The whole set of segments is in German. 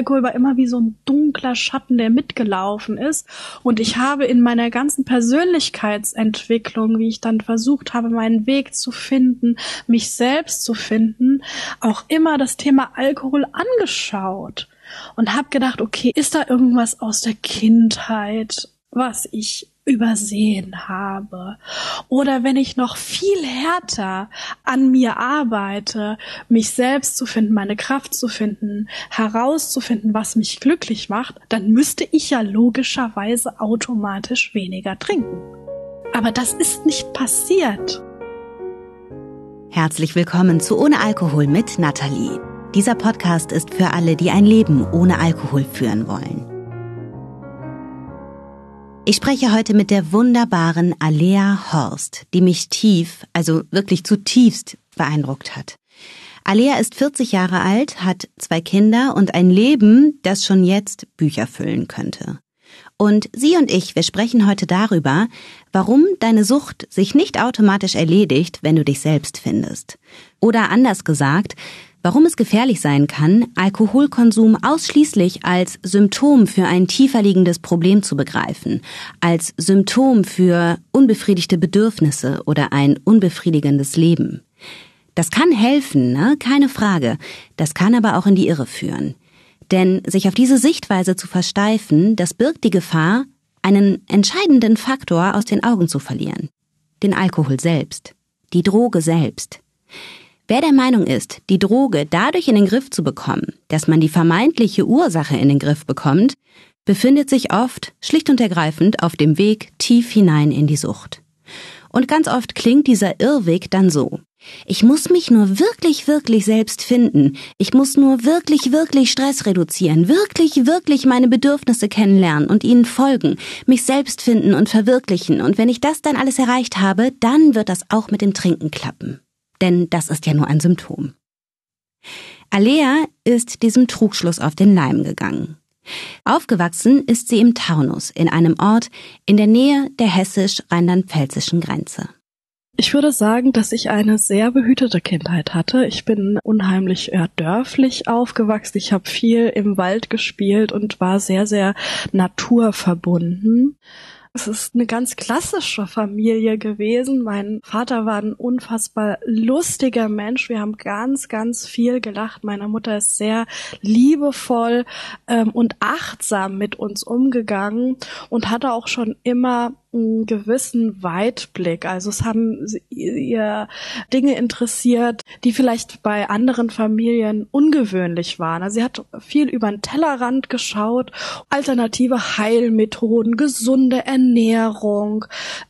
Alkohol war immer wie so ein dunkler Schatten, der mitgelaufen ist. Und ich habe in meiner ganzen Persönlichkeitsentwicklung, wie ich dann versucht habe, meinen Weg zu finden, mich selbst zu finden, auch immer das Thema Alkohol angeschaut und habe gedacht, okay, ist da irgendwas aus der Kindheit, was ich übersehen habe. Oder wenn ich noch viel härter an mir arbeite, mich selbst zu finden, meine Kraft zu finden, herauszufinden, was mich glücklich macht, dann müsste ich ja logischerweise automatisch weniger trinken. Aber das ist nicht passiert. Herzlich willkommen zu Ohne Alkohol mit Nathalie. Dieser Podcast ist für alle, die ein Leben ohne Alkohol führen wollen. Ich spreche heute mit der wunderbaren Alea Horst, die mich tief, also wirklich zutiefst beeindruckt hat. Alea ist 40 Jahre alt, hat zwei Kinder und ein Leben, das schon jetzt Bücher füllen könnte. Und sie und ich, wir sprechen heute darüber, warum deine Sucht sich nicht automatisch erledigt, wenn du dich selbst findest. Oder anders gesagt, Warum es gefährlich sein kann, Alkoholkonsum ausschließlich als Symptom für ein tiefer liegendes Problem zu begreifen, als Symptom für unbefriedigte Bedürfnisse oder ein unbefriedigendes Leben. Das kann helfen, ne? keine Frage. Das kann aber auch in die Irre führen. Denn sich auf diese Sichtweise zu versteifen, das birgt die Gefahr, einen entscheidenden Faktor aus den Augen zu verlieren. Den Alkohol selbst. Die Droge selbst. Wer der Meinung ist, die Droge dadurch in den Griff zu bekommen, dass man die vermeintliche Ursache in den Griff bekommt, befindet sich oft schlicht und ergreifend auf dem Weg tief hinein in die Sucht. Und ganz oft klingt dieser Irrweg dann so. Ich muss mich nur wirklich, wirklich selbst finden. Ich muss nur wirklich, wirklich Stress reduzieren, wirklich, wirklich meine Bedürfnisse kennenlernen und ihnen folgen, mich selbst finden und verwirklichen. Und wenn ich das dann alles erreicht habe, dann wird das auch mit dem Trinken klappen denn das ist ja nur ein Symptom. Alea ist diesem Trugschluss auf den Leim gegangen. Aufgewachsen ist sie im Taunus, in einem Ort in der Nähe der hessisch-rheinland-pfälzischen Grenze. Ich würde sagen, dass ich eine sehr behütete Kindheit hatte. Ich bin unheimlich ja, dörflich aufgewachsen. Ich habe viel im Wald gespielt und war sehr, sehr naturverbunden. Es ist eine ganz klassische Familie gewesen. Mein Vater war ein unfassbar lustiger Mensch. Wir haben ganz, ganz viel gelacht. Meine Mutter ist sehr liebevoll ähm, und achtsam mit uns umgegangen und hatte auch schon immer einen gewissen Weitblick. Also es haben ihr Dinge interessiert, die vielleicht bei anderen Familien ungewöhnlich waren. Also sie hat viel über den Tellerrand geschaut, alternative Heilmethoden, gesunde Ernährung,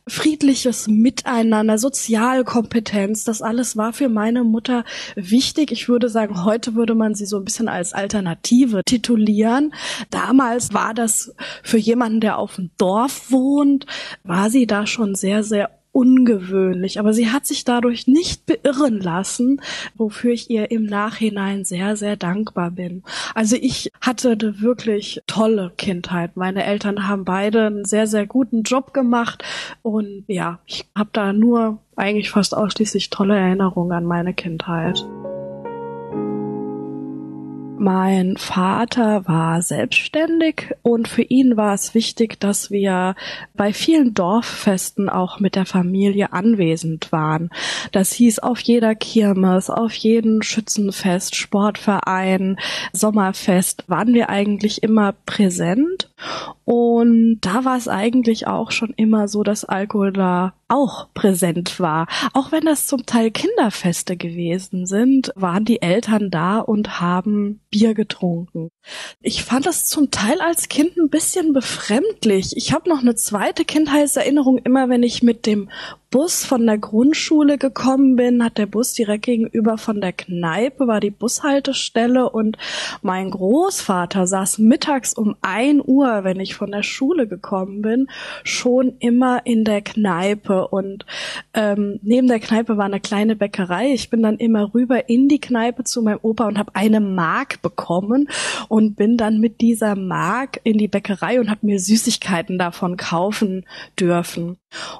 friedliches Miteinander, Sozialkompetenz, das alles war für meine Mutter wichtig. Ich würde sagen, heute würde man sie so ein bisschen als Alternative titulieren. Damals war das für jemanden, der auf dem Dorf wohnt, war sie da schon sehr, sehr ungewöhnlich, aber sie hat sich dadurch nicht beirren lassen, wofür ich ihr im Nachhinein sehr, sehr dankbar bin. Also ich hatte eine wirklich tolle Kindheit. Meine Eltern haben beide einen sehr, sehr guten Job gemacht und ja, ich habe da nur eigentlich fast ausschließlich tolle Erinnerungen an meine Kindheit. Mein Vater war selbstständig und für ihn war es wichtig, dass wir bei vielen Dorffesten auch mit der Familie anwesend waren. Das hieß auf jeder Kirmes, auf jedem Schützenfest, Sportverein, Sommerfest waren wir eigentlich immer präsent und da war es eigentlich auch schon immer so, dass Alkohol da auch präsent war. Auch wenn das zum Teil Kinderfeste gewesen sind, waren die Eltern da und haben Bier getrunken. Ich fand das zum Teil als Kind ein bisschen befremdlich. Ich habe noch eine zweite Kindheitserinnerung, immer wenn ich mit dem Bus von der Grundschule gekommen bin, hat der Bus direkt gegenüber von der Kneipe, war die Bushaltestelle und mein Großvater saß mittags um ein Uhr, wenn ich von der Schule gekommen bin, schon immer in der Kneipe und ähm, neben der Kneipe war eine kleine Bäckerei. Ich bin dann immer rüber in die Kneipe zu meinem Opa und habe eine Mark bekommen und bin dann mit dieser Mark in die Bäckerei und habe mir Süßigkeiten davon kaufen dürfen.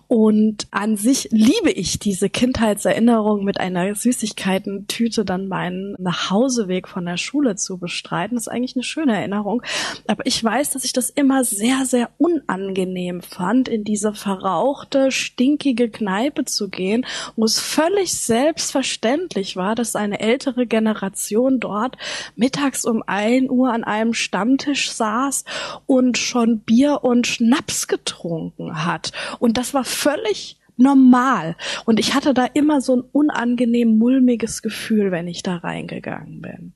Und an sich liebe ich diese Kindheitserinnerung mit einer Süßigkeitentüte dann meinen Nachhauseweg von der Schule zu bestreiten. Das ist eigentlich eine schöne Erinnerung. Aber ich weiß, dass ich das immer sehr, sehr unangenehm fand, in diese verrauchte, stinkige Kneipe zu gehen, wo es völlig selbstverständlich war, dass eine ältere Generation dort mittags um ein Uhr an einem Stammtisch saß und schon Bier und Schnaps getrunken hat. Und das war völlig normal. Und ich hatte da immer so ein unangenehm mulmiges Gefühl, wenn ich da reingegangen bin.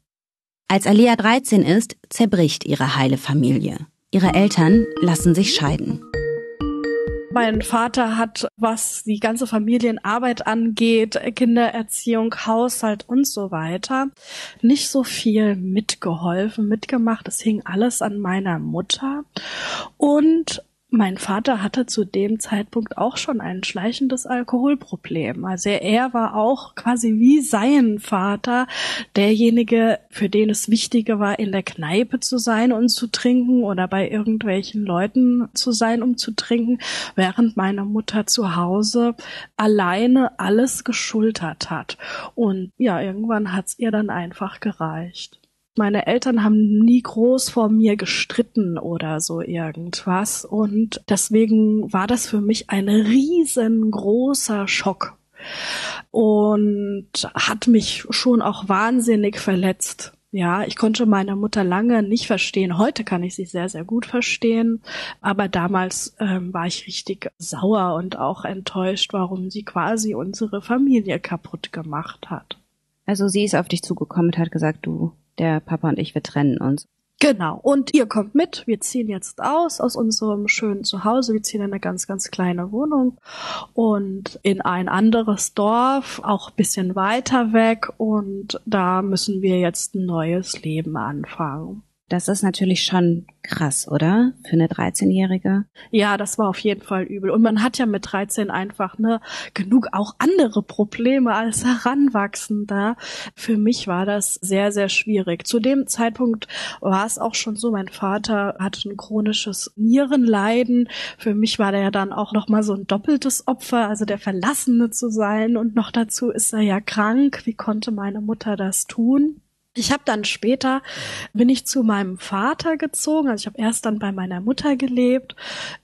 Als Alia 13 ist, zerbricht ihre heile Familie. Ihre Eltern lassen sich scheiden. Mein Vater hat, was die ganze Familienarbeit angeht, Kindererziehung, Haushalt und so weiter, nicht so viel mitgeholfen, mitgemacht. Es hing alles an meiner Mutter. Und mein Vater hatte zu dem Zeitpunkt auch schon ein schleichendes Alkoholproblem. Also er war auch quasi wie sein Vater derjenige, für den es wichtiger war, in der Kneipe zu sein und zu trinken oder bei irgendwelchen Leuten zu sein, um zu trinken, während meine Mutter zu Hause alleine alles geschultert hat. Und ja, irgendwann hat's ihr dann einfach gereicht. Meine Eltern haben nie groß vor mir gestritten oder so irgendwas und deswegen war das für mich ein riesengroßer Schock und hat mich schon auch wahnsinnig verletzt. Ja, ich konnte meine Mutter lange nicht verstehen. Heute kann ich sie sehr, sehr gut verstehen. Aber damals ähm, war ich richtig sauer und auch enttäuscht, warum sie quasi unsere Familie kaputt gemacht hat. Also sie ist auf dich zugekommen und hat gesagt, du der Papa und ich, wir trennen uns. Genau. Und ihr kommt mit. Wir ziehen jetzt aus aus unserem schönen Zuhause. Wir ziehen in eine ganz, ganz kleine Wohnung und in ein anderes Dorf, auch bisschen weiter weg. Und da müssen wir jetzt ein neues Leben anfangen. Das ist natürlich schon krass, oder? Für eine 13-Jährige. Ja, das war auf jeden Fall übel. Und man hat ja mit 13 einfach ne genug auch andere Probleme als Heranwachsender. Für mich war das sehr, sehr schwierig. Zu dem Zeitpunkt war es auch schon so, mein Vater hatte ein chronisches Nierenleiden. Für mich war der ja dann auch noch mal so ein doppeltes Opfer, also der Verlassene zu sein. Und noch dazu ist er ja krank. Wie konnte meine Mutter das tun? Ich habe dann später bin ich zu meinem Vater gezogen, also ich habe erst dann bei meiner Mutter gelebt.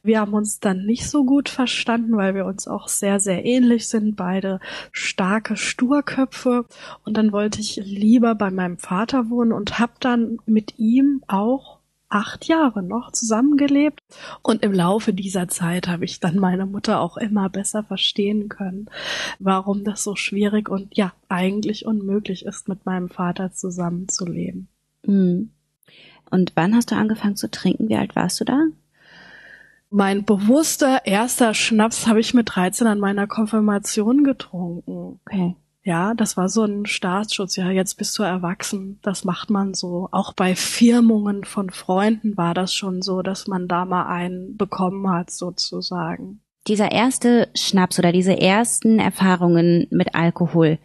Wir haben uns dann nicht so gut verstanden, weil wir uns auch sehr sehr ähnlich sind, beide starke Sturköpfe. Und dann wollte ich lieber bei meinem Vater wohnen und habe dann mit ihm auch acht Jahre noch zusammengelebt. Und im Laufe dieser Zeit habe ich dann meine Mutter auch immer besser verstehen können, warum das so schwierig und ja, eigentlich unmöglich ist, mit meinem Vater zusammenzuleben. Mhm. Und wann hast du angefangen zu trinken? Wie alt warst du da? Mein bewusster erster Schnaps habe ich mit 13 an meiner Konfirmation getrunken. Okay. Ja, das war so ein Staatsschutz. Ja, jetzt bist du erwachsen. Das macht man so. Auch bei Firmungen von Freunden war das schon so, dass man da mal einen bekommen hat, sozusagen. Dieser erste Schnaps oder diese ersten Erfahrungen mit Alkohol,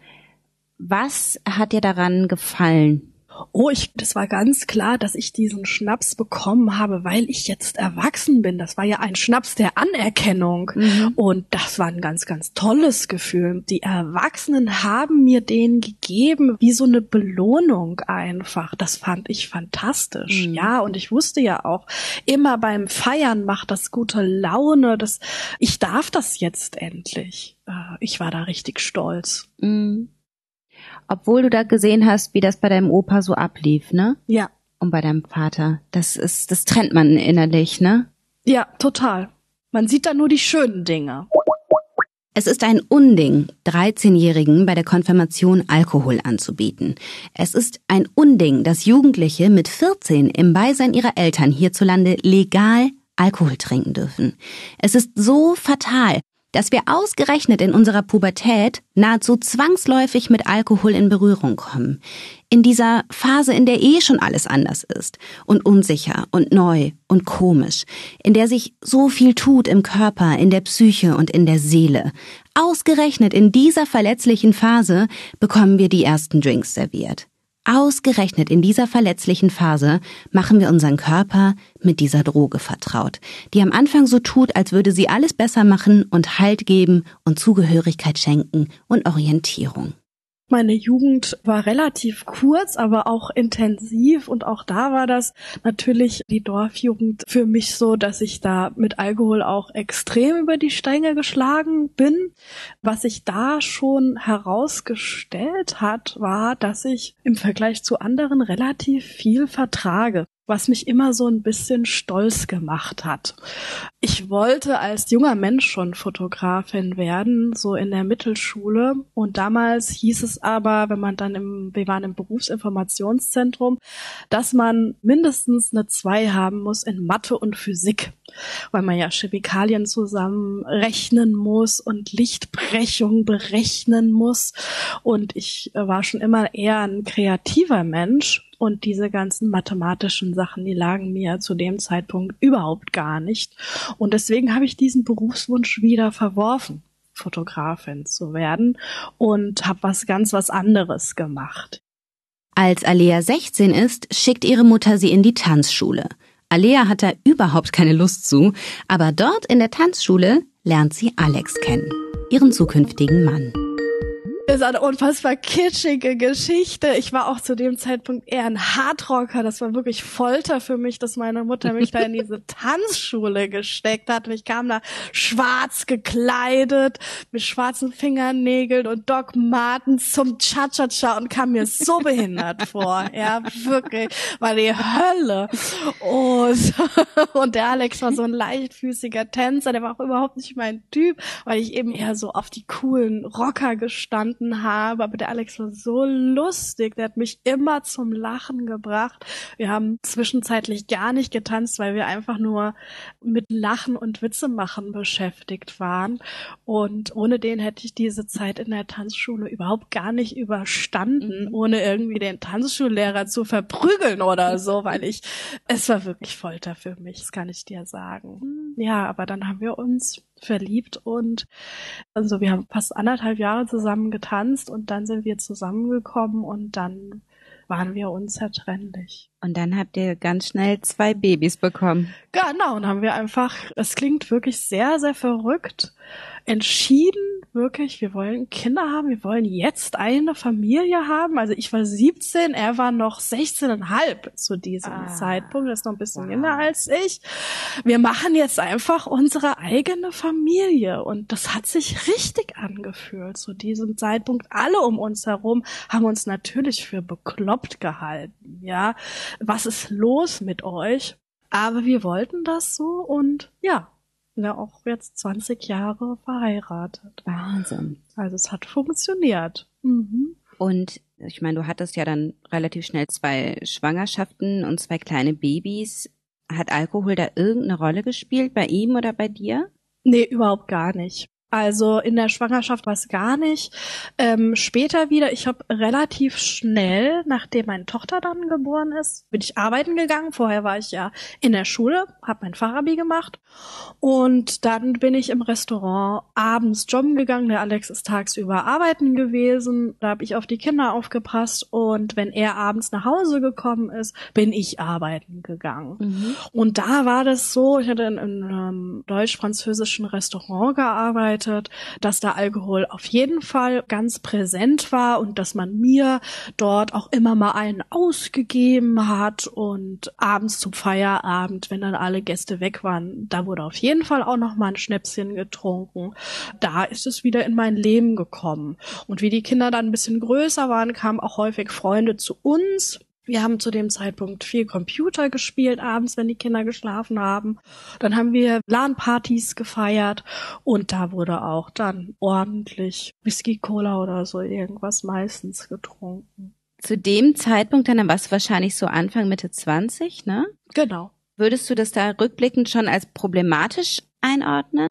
was hat dir daran gefallen? Oh, ich, das war ganz klar, dass ich diesen Schnaps bekommen habe, weil ich jetzt erwachsen bin. Das war ja ein Schnaps der Anerkennung. Mhm. Und das war ein ganz, ganz tolles Gefühl. Die Erwachsenen haben mir den gegeben, wie so eine Belohnung einfach. Das fand ich fantastisch. Mhm. Ja, und ich wusste ja auch, immer beim Feiern macht das gute Laune. Das, ich darf das jetzt endlich. Äh, ich war da richtig stolz. Mhm. Obwohl du da gesehen hast, wie das bei deinem Opa so ablief, ne? Ja. Und bei deinem Vater. Das ist, das trennt man innerlich, ne? Ja, total. Man sieht da nur die schönen Dinge. Es ist ein Unding, 13-Jährigen bei der Konfirmation Alkohol anzubieten. Es ist ein Unding, dass Jugendliche mit 14 im Beisein ihrer Eltern hierzulande legal Alkohol trinken dürfen. Es ist so fatal, dass wir ausgerechnet in unserer Pubertät nahezu zwangsläufig mit Alkohol in Berührung kommen. In dieser Phase, in der eh schon alles anders ist und unsicher und neu und komisch, in der sich so viel tut im Körper, in der Psyche und in der Seele. Ausgerechnet in dieser verletzlichen Phase bekommen wir die ersten Drinks serviert. Ausgerechnet in dieser verletzlichen Phase machen wir unseren Körper mit dieser Droge vertraut, die am Anfang so tut, als würde sie alles besser machen und Halt geben und Zugehörigkeit schenken und Orientierung. Meine Jugend war relativ kurz, aber auch intensiv und auch da war das natürlich die Dorfjugend für mich so, dass ich da mit Alkohol auch extrem über die Stränge geschlagen bin. Was sich da schon herausgestellt hat, war, dass ich im Vergleich zu anderen relativ viel vertrage was mich immer so ein bisschen stolz gemacht hat. Ich wollte als junger Mensch schon Fotografin werden, so in der Mittelschule. Und damals hieß es aber, wenn man dann im, wir waren im Berufsinformationszentrum, dass man mindestens eine zwei haben muss in Mathe und Physik, weil man ja Chemikalien zusammenrechnen muss und Lichtbrechung berechnen muss. Und ich war schon immer eher ein kreativer Mensch und diese ganzen mathematischen Sachen, die lagen mir zu dem Zeitpunkt überhaupt gar nicht. Und deswegen habe ich diesen Berufswunsch wieder verworfen, Fotografin zu werden und habe was ganz was anderes gemacht. Als Alea 16 ist, schickt ihre Mutter sie in die Tanzschule. Alea hat da überhaupt keine Lust zu, aber dort in der Tanzschule lernt sie Alex kennen, ihren zukünftigen Mann ist eine unfassbar kitschige Geschichte. Ich war auch zu dem Zeitpunkt eher ein Hardrocker. Das war wirklich Folter für mich, dass meine Mutter mich da in diese Tanzschule gesteckt hat. Und ich kam da schwarz gekleidet, mit schwarzen Fingernägeln und Doc Martens zum Cha-Cha-Cha und kam mir so behindert vor. Ja, wirklich. War die Hölle. Und, und der Alex war so ein leichtfüßiger Tänzer. Der war auch überhaupt nicht mein Typ, weil ich eben eher so auf die coolen Rocker gestanden gefunden habe. Aber der Alex war so lustig, der hat mich immer zum Lachen gebracht. Wir haben zwischenzeitlich gar nicht getanzt, weil wir einfach nur mit Lachen und Witze machen beschäftigt waren. Und ohne den hätte ich diese Zeit in der Tanzschule überhaupt gar nicht überstanden, mhm. ohne irgendwie den Tanzschullehrer zu verprügeln oder so, weil ich, es war wirklich Folter für mich, das kann ich dir sagen. Mhm. Ja, aber dann haben wir uns verliebt und also wir haben fast anderthalb Jahre zusammen getanzt und dann sind wir zusammengekommen und dann waren wir unzertrennlich. Und dann habt ihr ganz schnell zwei Babys bekommen. Genau, und haben wir einfach, es klingt wirklich sehr, sehr verrückt, entschieden, wirklich, wir wollen Kinder haben, wir wollen jetzt eine Familie haben. Also ich war 17, er war noch 16,5 zu diesem ah, Zeitpunkt, er ist noch ein bisschen wow. jünger als ich. Wir machen jetzt einfach unsere eigene Familie und das hat sich richtig angefühlt zu diesem Zeitpunkt. Alle um uns herum haben uns natürlich für bekloppt gehalten, ja. Was ist los mit euch? Aber wir wollten das so und ja, ja auch jetzt 20 Jahre verheiratet. Wahnsinn. Also es hat funktioniert. Mhm. Und ich meine, du hattest ja dann relativ schnell zwei Schwangerschaften und zwei kleine Babys. Hat Alkohol da irgendeine Rolle gespielt bei ihm oder bei dir? Nee, überhaupt gar nicht. Also in der Schwangerschaft war es gar nicht. Ähm, später wieder, ich habe relativ schnell, nachdem meine Tochter dann geboren ist, bin ich arbeiten gegangen. Vorher war ich ja in der Schule, habe mein Fachabi gemacht und dann bin ich im Restaurant abends jobben gegangen. Der Alex ist tagsüber arbeiten gewesen. Da habe ich auf die Kinder aufgepasst und wenn er abends nach Hause gekommen ist, bin ich arbeiten gegangen. Mhm. Und da war das so, ich hatte in, in einem deutsch-französischen Restaurant gearbeitet gearbeitet, dass da Alkohol auf jeden Fall ganz präsent war und dass man mir dort auch immer mal einen ausgegeben hat und abends zum Feierabend, wenn dann alle Gäste weg waren, da wurde auf jeden Fall auch noch mal ein Schnäpschen getrunken. Da ist es wieder in mein Leben gekommen. Und wie die Kinder dann ein bisschen größer waren, kamen auch häufig Freunde zu uns wir haben zu dem Zeitpunkt viel Computer gespielt abends, wenn die Kinder geschlafen haben. Dann haben wir LAN-Partys gefeiert und da wurde auch dann ordentlich Whisky, Cola oder so irgendwas meistens getrunken. Zu dem Zeitpunkt dann warst du wahrscheinlich so Anfang Mitte 20, ne? Genau. Würdest du das da rückblickend schon als problematisch einordnen?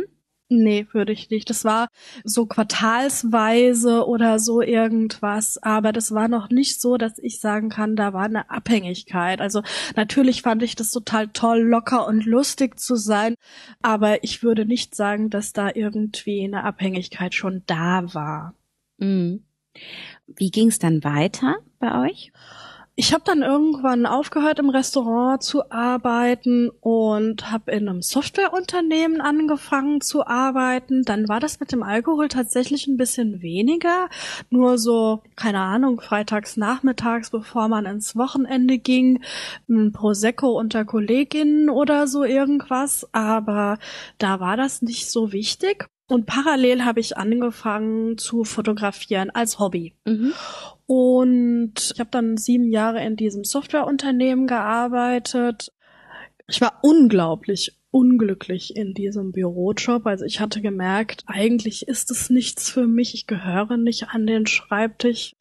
Nee, würde ich nicht. Das war so quartalsweise oder so irgendwas, aber das war noch nicht so, dass ich sagen kann, da war eine Abhängigkeit. Also natürlich fand ich das total toll, locker und lustig zu sein, aber ich würde nicht sagen, dass da irgendwie eine Abhängigkeit schon da war. Mhm. Wie ging es dann weiter bei euch? Ich habe dann irgendwann aufgehört, im Restaurant zu arbeiten und habe in einem Softwareunternehmen angefangen zu arbeiten. Dann war das mit dem Alkohol tatsächlich ein bisschen weniger. Nur so, keine Ahnung, freitags nachmittags, bevor man ins Wochenende ging, ein Prosecco unter Kolleginnen oder so irgendwas. Aber da war das nicht so wichtig. Und parallel habe ich angefangen zu fotografieren als Hobby. Mhm. Und ich habe dann sieben Jahre in diesem Softwareunternehmen gearbeitet. Ich war unglaublich unglücklich in diesem Bürojob. Also ich hatte gemerkt, eigentlich ist es nichts für mich. Ich gehöre nicht an den Schreibtisch.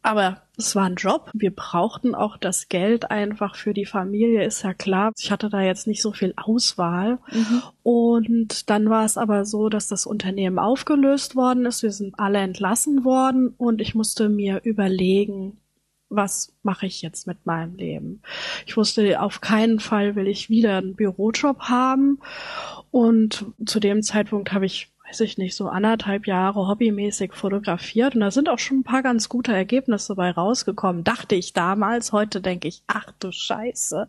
Aber es war ein Job. Wir brauchten auch das Geld einfach für die Familie, ist ja klar. Ich hatte da jetzt nicht so viel Auswahl. Mhm. Und dann war es aber so, dass das Unternehmen aufgelöst worden ist. Wir sind alle entlassen worden und ich musste mir überlegen, was mache ich jetzt mit meinem Leben? Ich wusste, auf keinen Fall will ich wieder einen Bürojob haben. Und zu dem Zeitpunkt habe ich weiß ich nicht, so anderthalb Jahre hobbymäßig fotografiert und da sind auch schon ein paar ganz gute Ergebnisse dabei rausgekommen, dachte ich damals. Heute denke ich, ach du Scheiße.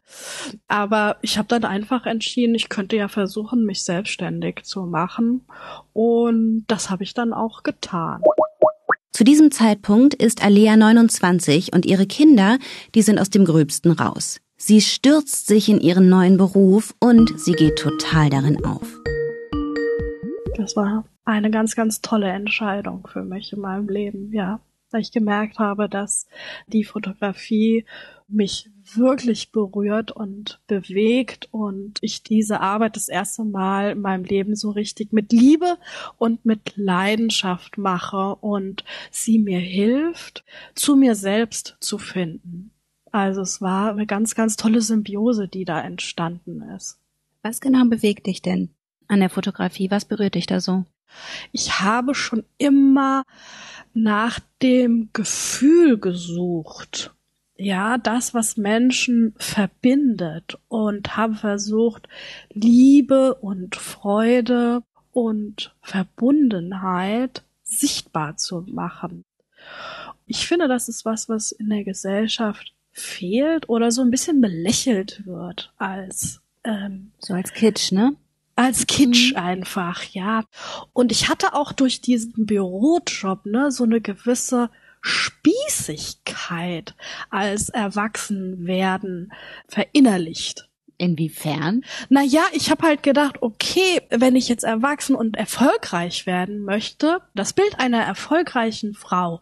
Aber ich habe dann einfach entschieden, ich könnte ja versuchen, mich selbstständig zu machen und das habe ich dann auch getan. Zu diesem Zeitpunkt ist Alea 29 und ihre Kinder, die sind aus dem Gröbsten raus. Sie stürzt sich in ihren neuen Beruf und sie geht total darin auf. Das war eine ganz, ganz tolle Entscheidung für mich in meinem Leben, ja. Da ich gemerkt habe, dass die Fotografie mich wirklich berührt und bewegt und ich diese Arbeit das erste Mal in meinem Leben so richtig mit Liebe und mit Leidenschaft mache und sie mir hilft, zu mir selbst zu finden. Also es war eine ganz, ganz tolle Symbiose, die da entstanden ist. Was genau bewegt dich denn? an der Fotografie? Was berührt dich da so? Ich habe schon immer nach dem Gefühl gesucht. Ja, das, was Menschen verbindet und habe versucht, Liebe und Freude und Verbundenheit sichtbar zu machen. Ich finde, das ist was, was in der Gesellschaft fehlt oder so ein bisschen belächelt wird als ähm, so als Kitsch, ne? Als Kitsch einfach, ja. Und ich hatte auch durch diesen Bürojob, ne, so eine gewisse Spießigkeit als Erwachsenwerden verinnerlicht. Inwiefern? Naja, ich habe halt gedacht, okay, wenn ich jetzt erwachsen und erfolgreich werden möchte, das Bild einer erfolgreichen Frau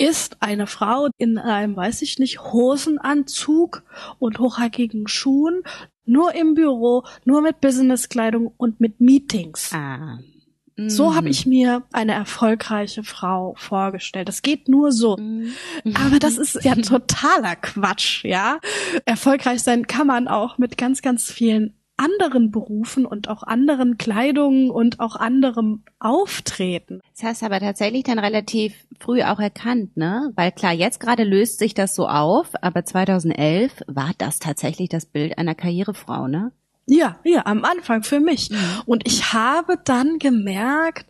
ist eine Frau in einem, weiß ich nicht, Hosenanzug und hochhackigen Schuhen, nur im Büro, nur mit Businesskleidung und mit Meetings. Ah. So habe mhm. ich mir eine erfolgreiche Frau vorgestellt. Das geht nur so. Mhm. Aber das ist ja totaler Quatsch, ja. Erfolgreich sein kann man auch mit ganz, ganz vielen anderen Berufen und auch anderen Kleidungen und auch anderem Auftreten. Das hast du aber tatsächlich dann relativ früh auch erkannt, ne? Weil klar, jetzt gerade löst sich das so auf, aber 2011 war das tatsächlich das Bild einer Karrierefrau, ne? Ja, ja, am Anfang für mich. Mhm. Und ich habe dann gemerkt,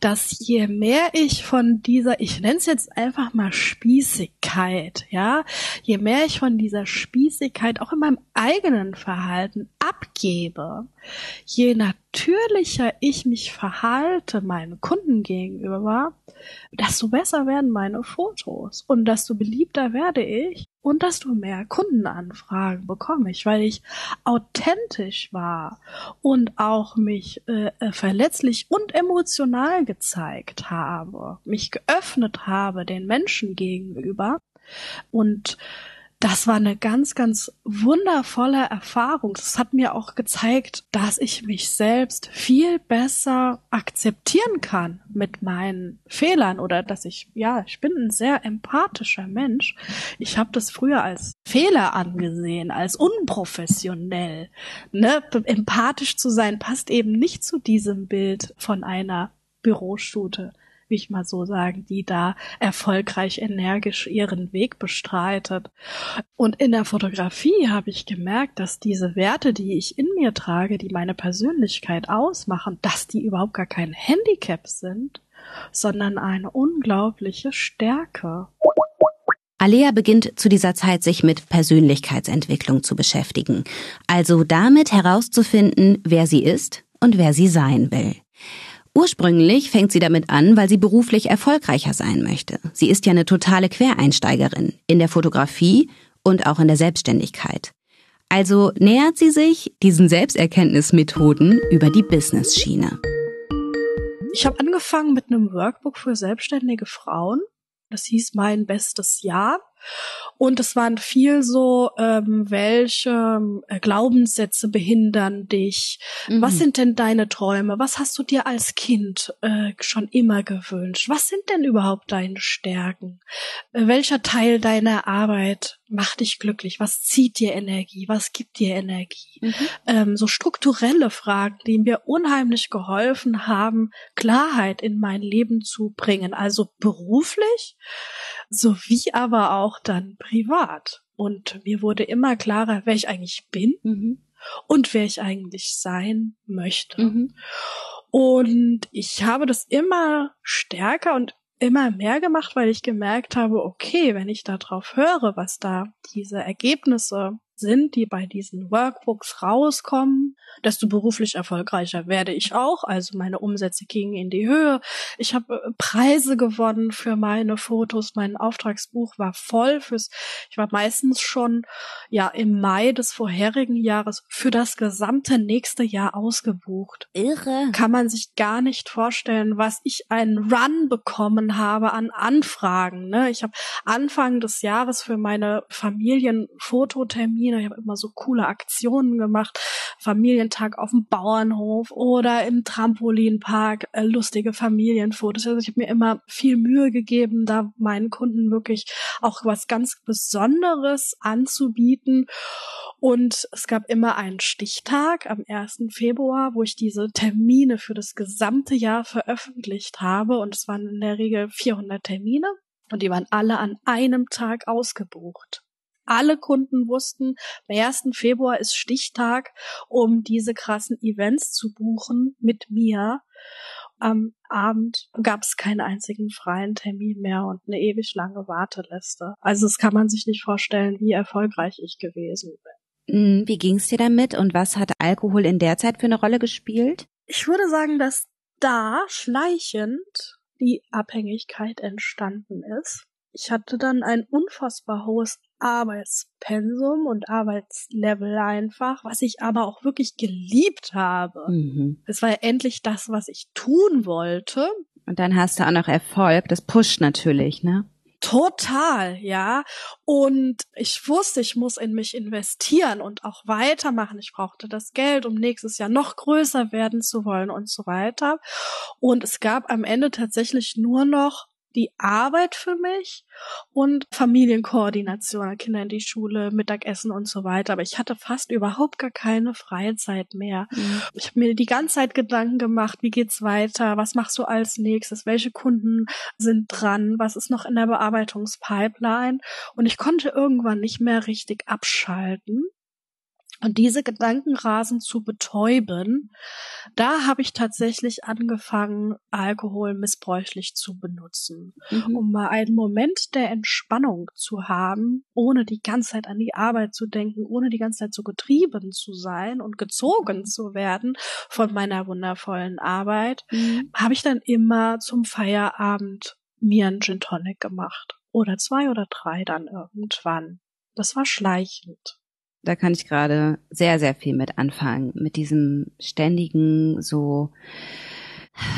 dass je mehr ich von dieser, ich nenne es jetzt einfach mal Spießigkeit, ja, je mehr ich von dieser Spießigkeit auch in meinem eigenen Verhalten abgebe, je natürlicher ich mich verhalte meinen Kunden gegenüber, desto besser werden meine Fotos und desto beliebter werde ich und desto mehr Kundenanfragen bekomme ich, weil ich authentisch war und auch mich äh, äh verletzlich und emotional gezeigt habe, mich geöffnet habe den Menschen gegenüber. Und das war eine ganz, ganz wundervolle Erfahrung. Das hat mir auch gezeigt, dass ich mich selbst viel besser akzeptieren kann mit meinen Fehlern oder dass ich, ja, ich bin ein sehr empathischer Mensch. Ich habe das früher als Fehler angesehen, als unprofessionell. Ne? Empathisch zu sein passt eben nicht zu diesem Bild von einer Bürostute wie ich mal so sagen, die da erfolgreich energisch ihren Weg bestreitet. Und in der Fotografie habe ich gemerkt, dass diese Werte, die ich in mir trage, die meine Persönlichkeit ausmachen, dass die überhaupt gar kein Handicap sind, sondern eine unglaubliche Stärke. Alea beginnt zu dieser Zeit sich mit Persönlichkeitsentwicklung zu beschäftigen, also damit herauszufinden, wer sie ist und wer sie sein will. Ursprünglich fängt sie damit an, weil sie beruflich erfolgreicher sein möchte. Sie ist ja eine totale Quereinsteigerin in der Fotografie und auch in der Selbstständigkeit. Also nähert sie sich diesen Selbsterkenntnismethoden über die Business-Schiene. Ich habe angefangen mit einem Workbook für selbstständige Frauen. Das hieß mein bestes Jahr. Und es waren viel so, ähm, welche äh, Glaubenssätze behindern dich? Mhm. Was sind denn deine Träume? Was hast du dir als Kind äh, schon immer gewünscht? Was sind denn überhaupt deine Stärken? Äh, welcher Teil deiner Arbeit macht dich glücklich? Was zieht dir Energie? Was gibt dir Energie? Mhm. Ähm, so strukturelle Fragen, die mir unheimlich geholfen haben, Klarheit in mein Leben zu bringen. Also beruflich, sowie aber auch dann privat. Und mir wurde immer klarer, wer ich eigentlich bin mhm. und wer ich eigentlich sein möchte. Mhm. Und ich habe das immer stärker und immer mehr gemacht, weil ich gemerkt habe, okay, wenn ich da drauf höre, was da diese Ergebnisse sind, die bei diesen Workbooks rauskommen, desto beruflich erfolgreicher werde ich auch. Also meine Umsätze gingen in die Höhe. Ich habe äh, Preise gewonnen für meine Fotos. Mein Auftragsbuch war voll fürs, ich war meistens schon, ja, im Mai des vorherigen Jahres für das gesamte nächste Jahr ausgebucht. Irre. Kann man sich gar nicht vorstellen, was ich einen Run bekommen habe an Anfragen. Ne? Ich habe Anfang des Jahres für meine Familienfototermine Termine. Ich habe immer so coole Aktionen gemacht. Familientag auf dem Bauernhof oder im Trampolinpark, äh, lustige Familienfotos. Also ich habe mir immer viel Mühe gegeben, da meinen Kunden wirklich auch was ganz Besonderes anzubieten. Und es gab immer einen Stichtag am 1. Februar, wo ich diese Termine für das gesamte Jahr veröffentlicht habe. Und es waren in der Regel 400 Termine. Und die waren alle an einem Tag ausgebucht alle Kunden wussten, am 1. Februar ist Stichtag, um diese krassen Events zu buchen mit mir. Am Abend gab es keinen einzigen freien Termin mehr und eine ewig lange Warteliste. Also das kann man sich nicht vorstellen, wie erfolgreich ich gewesen bin. Hm, wie ging's dir damit und was hat Alkohol in der Zeit für eine Rolle gespielt? Ich würde sagen, dass da schleichend die Abhängigkeit entstanden ist. Ich hatte dann ein unfassbar hohes Arbeitspensum und Arbeitslevel einfach, was ich aber auch wirklich geliebt habe. Mhm. Es war ja endlich das, was ich tun wollte. Und dann hast du auch noch Erfolg. Das pusht natürlich, ne? Total, ja. Und ich wusste, ich muss in mich investieren und auch weitermachen. Ich brauchte das Geld, um nächstes Jahr noch größer werden zu wollen und so weiter. Und es gab am Ende tatsächlich nur noch die Arbeit für mich und Familienkoordination, Kinder in die Schule, Mittagessen und so weiter. Aber ich hatte fast überhaupt gar keine Freizeit mehr. Mhm. Ich habe mir die ganze Zeit Gedanken gemacht, wie geht's weiter, was machst du als nächstes, welche Kunden sind dran, was ist noch in der Bearbeitungspipeline. Und ich konnte irgendwann nicht mehr richtig abschalten. Und diese Gedankenrasen zu betäuben, da habe ich tatsächlich angefangen, Alkohol missbräuchlich zu benutzen, mhm. um mal einen Moment der Entspannung zu haben, ohne die ganze Zeit an die Arbeit zu denken, ohne die ganze Zeit so getrieben zu sein und gezogen zu werden von meiner wundervollen Arbeit, mhm. habe ich dann immer zum Feierabend mir einen Gin Tonic gemacht. Oder zwei oder drei dann irgendwann. Das war schleichend da kann ich gerade sehr, sehr viel mit anfangen. Mit diesem ständigen, so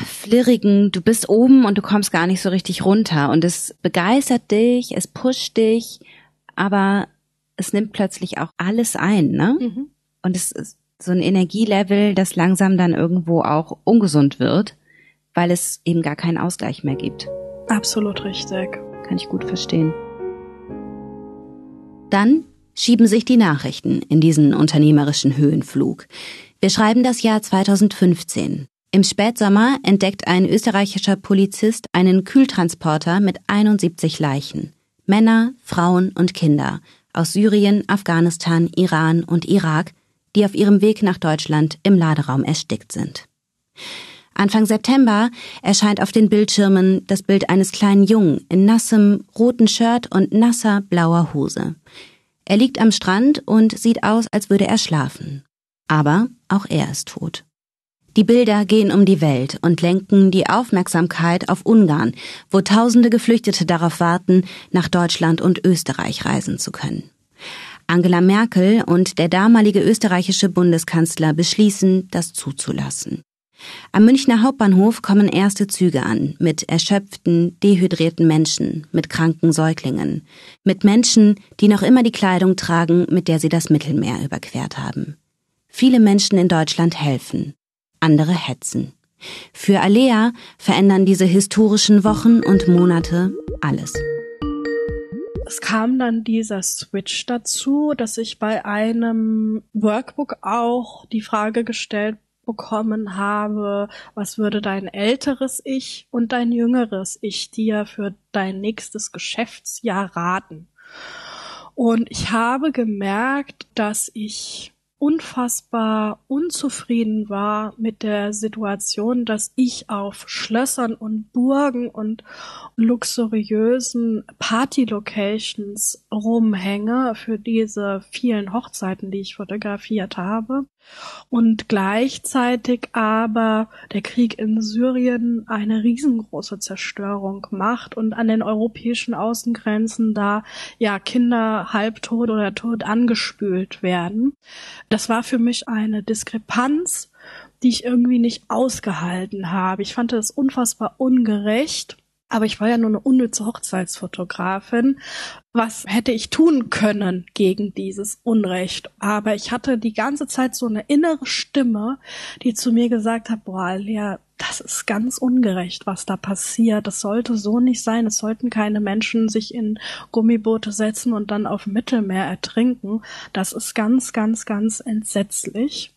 flirrigen, du bist oben und du kommst gar nicht so richtig runter. Und es begeistert dich, es pusht dich, aber es nimmt plötzlich auch alles ein, ne? Mhm. Und es ist so ein Energielevel, das langsam dann irgendwo auch ungesund wird, weil es eben gar keinen Ausgleich mehr gibt. Absolut richtig. Kann ich gut verstehen. Dann schieben sich die Nachrichten in diesen unternehmerischen Höhenflug. Wir schreiben das Jahr 2015. Im Spätsommer entdeckt ein österreichischer Polizist einen Kühltransporter mit 71 Leichen. Männer, Frauen und Kinder aus Syrien, Afghanistan, Iran und Irak, die auf ihrem Weg nach Deutschland im Laderaum erstickt sind. Anfang September erscheint auf den Bildschirmen das Bild eines kleinen Jungen in nassem roten Shirt und nasser blauer Hose. Er liegt am Strand und sieht aus, als würde er schlafen. Aber auch er ist tot. Die Bilder gehen um die Welt und lenken die Aufmerksamkeit auf Ungarn, wo tausende Geflüchtete darauf warten, nach Deutschland und Österreich reisen zu können. Angela Merkel und der damalige österreichische Bundeskanzler beschließen, das zuzulassen. Am Münchner Hauptbahnhof kommen erste Züge an, mit erschöpften, dehydrierten Menschen, mit kranken Säuglingen, mit Menschen, die noch immer die Kleidung tragen, mit der sie das Mittelmeer überquert haben. Viele Menschen in Deutschland helfen, andere hetzen. Für Alea verändern diese historischen Wochen und Monate alles. Es kam dann dieser Switch dazu, dass ich bei einem Workbook auch die Frage gestellt bekommen habe, was würde dein älteres Ich und dein jüngeres Ich dir für dein nächstes Geschäftsjahr raten? Und ich habe gemerkt, dass ich unfassbar unzufrieden war mit der Situation, dass ich auf Schlössern und Burgen und luxuriösen Party-Locations rumhänge für diese vielen Hochzeiten, die ich fotografiert habe und gleichzeitig aber der Krieg in Syrien eine riesengroße Zerstörung macht und an den europäischen Außengrenzen da ja Kinder halbtot oder tot angespült werden. Das war für mich eine Diskrepanz, die ich irgendwie nicht ausgehalten habe. Ich fand das unfassbar ungerecht aber ich war ja nur eine unnütze Hochzeitsfotografin. Was hätte ich tun können gegen dieses Unrecht? Aber ich hatte die ganze Zeit so eine innere Stimme, die zu mir gesagt hat, boah, Lea, das ist ganz ungerecht, was da passiert. Das sollte so nicht sein. Es sollten keine Menschen sich in Gummiboote setzen und dann auf Mittelmeer ertrinken. Das ist ganz, ganz, ganz entsetzlich.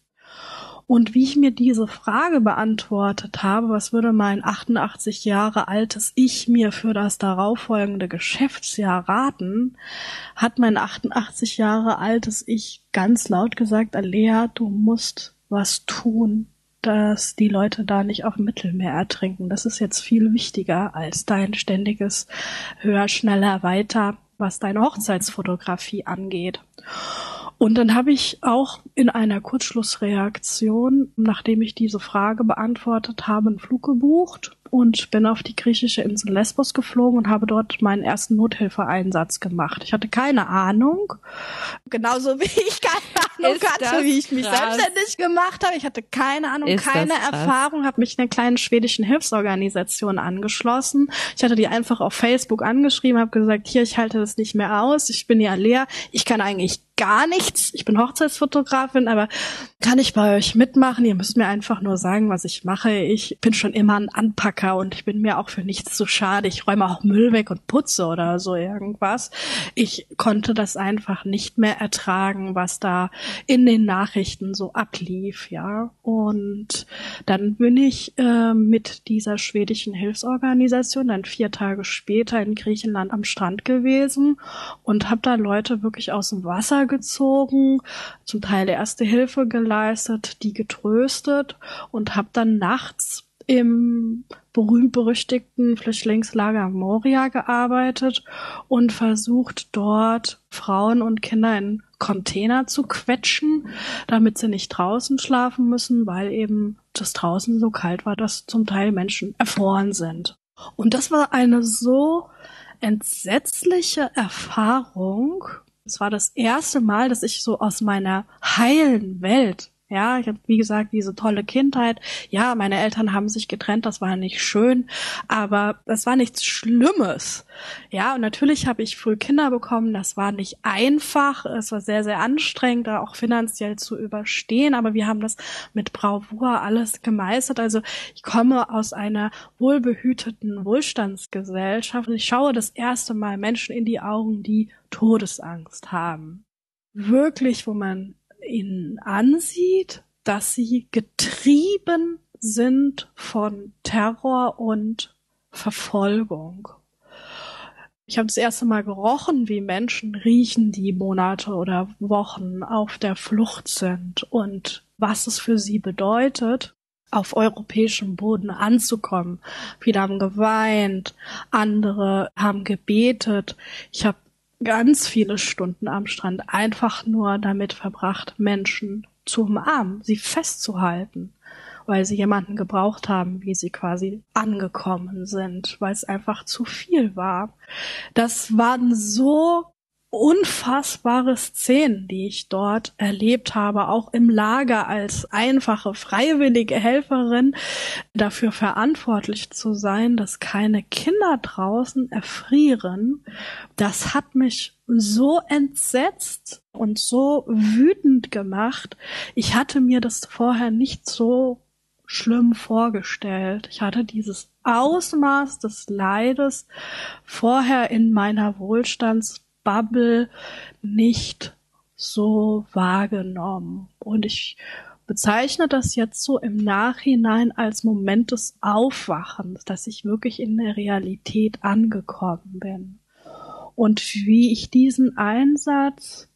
Und wie ich mir diese Frage beantwortet habe, was würde mein 88 Jahre altes Ich mir für das darauffolgende Geschäftsjahr raten, hat mein 88 Jahre altes Ich ganz laut gesagt, Alea, du musst was tun, dass die Leute da nicht auf Mittelmeer ertrinken. Das ist jetzt viel wichtiger als dein ständiges höher, schneller, weiter, was deine Hochzeitsfotografie angeht. Und dann habe ich auch in einer Kurzschlussreaktion, nachdem ich diese Frage beantwortet habe, einen Flug gebucht und bin auf die griechische Insel Lesbos geflogen und habe dort meinen ersten Nothilfeeinsatz gemacht. Ich hatte keine Ahnung, genauso wie ich keine Ahnung Ist hatte, wie ich mich krass. selbstständig gemacht habe. Ich hatte keine Ahnung, Ist keine Erfahrung, habe mich einer kleinen schwedischen Hilfsorganisation angeschlossen. Ich hatte die einfach auf Facebook angeschrieben, habe gesagt, hier, ich halte das nicht mehr aus, ich bin ja leer, ich kann eigentlich gar nichts. Ich bin Hochzeitsfotografin, aber kann ich bei euch mitmachen? Ihr müsst mir einfach nur sagen, was ich mache. Ich bin schon immer ein Anpacker und ich bin mir auch für nichts zu schade. Ich räume auch Müll weg und putze oder so irgendwas. Ich konnte das einfach nicht mehr ertragen, was da in den Nachrichten so ablief, ja. Und dann bin ich äh, mit dieser schwedischen Hilfsorganisation dann vier Tage später in Griechenland am Strand gewesen und habe da Leute wirklich aus dem Wasser gezogen, zum Teil erste Hilfe geleistet, die getröstet und habe dann nachts im berühmt-berüchtigten Flüchtlingslager Moria gearbeitet und versucht dort Frauen und Kinder in Container zu quetschen, damit sie nicht draußen schlafen müssen, weil eben das draußen so kalt war, dass zum Teil Menschen erfroren sind. Und das war eine so entsetzliche Erfahrung, es war das erste Mal, dass ich so aus meiner heilen Welt ja, ich habe wie gesagt diese tolle Kindheit. Ja, meine Eltern haben sich getrennt, das war nicht schön, aber das war nichts Schlimmes. Ja, und natürlich habe ich früh Kinder bekommen, das war nicht einfach, es war sehr sehr anstrengend, da auch finanziell zu überstehen, aber wir haben das mit Bravour alles gemeistert. Also, ich komme aus einer wohlbehüteten Wohlstandsgesellschaft und ich schaue das erste Mal Menschen in die Augen, die Todesangst haben. Wirklich, wo man ihnen ansieht, dass sie getrieben sind von Terror und Verfolgung. Ich habe das erste Mal gerochen, wie Menschen riechen, die Monate oder Wochen auf der Flucht sind und was es für sie bedeutet, auf europäischem Boden anzukommen. Viele haben geweint, andere haben gebetet. Ich habe ganz viele Stunden am Strand einfach nur damit verbracht, Menschen zu umarmen, sie festzuhalten, weil sie jemanden gebraucht haben, wie sie quasi angekommen sind, weil es einfach zu viel war. Das waren so unfassbare Szenen, die ich dort erlebt habe, auch im Lager als einfache freiwillige Helferin dafür verantwortlich zu sein, dass keine Kinder draußen erfrieren. Das hat mich so entsetzt und so wütend gemacht. Ich hatte mir das vorher nicht so schlimm vorgestellt. Ich hatte dieses Ausmaß des Leides vorher in meiner Wohlstands Bubble nicht so wahrgenommen. Und ich bezeichne das jetzt so im Nachhinein als Moment des Aufwachens, dass ich wirklich in der Realität angekommen bin. Und wie ich diesen Einsatz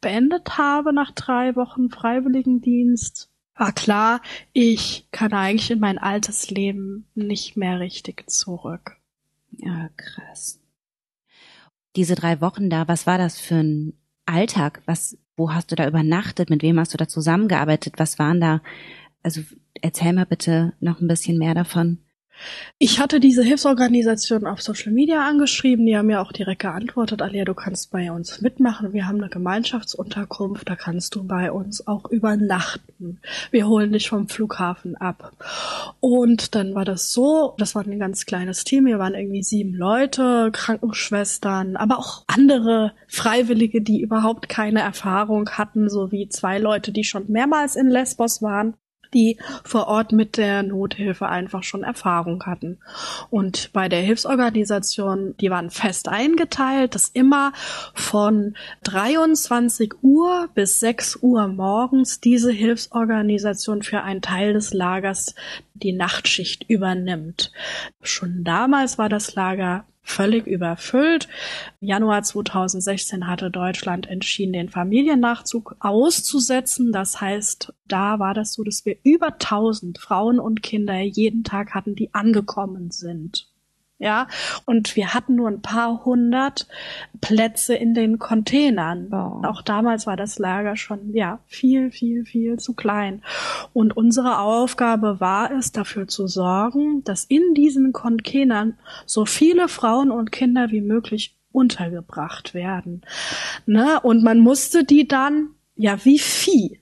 beendet habe nach drei Wochen Freiwilligendienst, war klar, ich kann eigentlich in mein altes Leben nicht mehr richtig zurück. Ja, krass diese drei Wochen da, was war das für ein Alltag? Was, wo hast du da übernachtet? Mit wem hast du da zusammengearbeitet? Was waren da? Also erzähl mal bitte noch ein bisschen mehr davon. Ich hatte diese Hilfsorganisation auf Social Media angeschrieben, die haben mir auch direkt geantwortet, Alia, du kannst bei uns mitmachen. Wir haben eine Gemeinschaftsunterkunft, da kannst du bei uns auch übernachten. Wir holen dich vom Flughafen ab. Und dann war das so, das war ein ganz kleines Team, wir waren irgendwie sieben Leute, Krankenschwestern, aber auch andere Freiwillige, die überhaupt keine Erfahrung hatten, so wie zwei Leute, die schon mehrmals in Lesbos waren die vor Ort mit der Nothilfe einfach schon Erfahrung hatten. Und bei der Hilfsorganisation, die waren fest eingeteilt, dass immer von 23 Uhr bis 6 Uhr morgens diese Hilfsorganisation für einen Teil des Lagers die Nachtschicht übernimmt. Schon damals war das Lager völlig überfüllt. Januar 2016 hatte Deutschland entschieden, den Familiennachzug auszusetzen. Das heißt, da war das so, dass wir über 1000 Frauen und Kinder jeden Tag hatten, die angekommen sind ja. Und wir hatten nur ein paar hundert Plätze in den Containern. Wow. Auch damals war das Lager schon, ja, viel, viel, viel zu klein. Und unsere Aufgabe war es, dafür zu sorgen, dass in diesen Containern so viele Frauen und Kinder wie möglich untergebracht werden. Ne? Und man musste die dann, ja, wie Vieh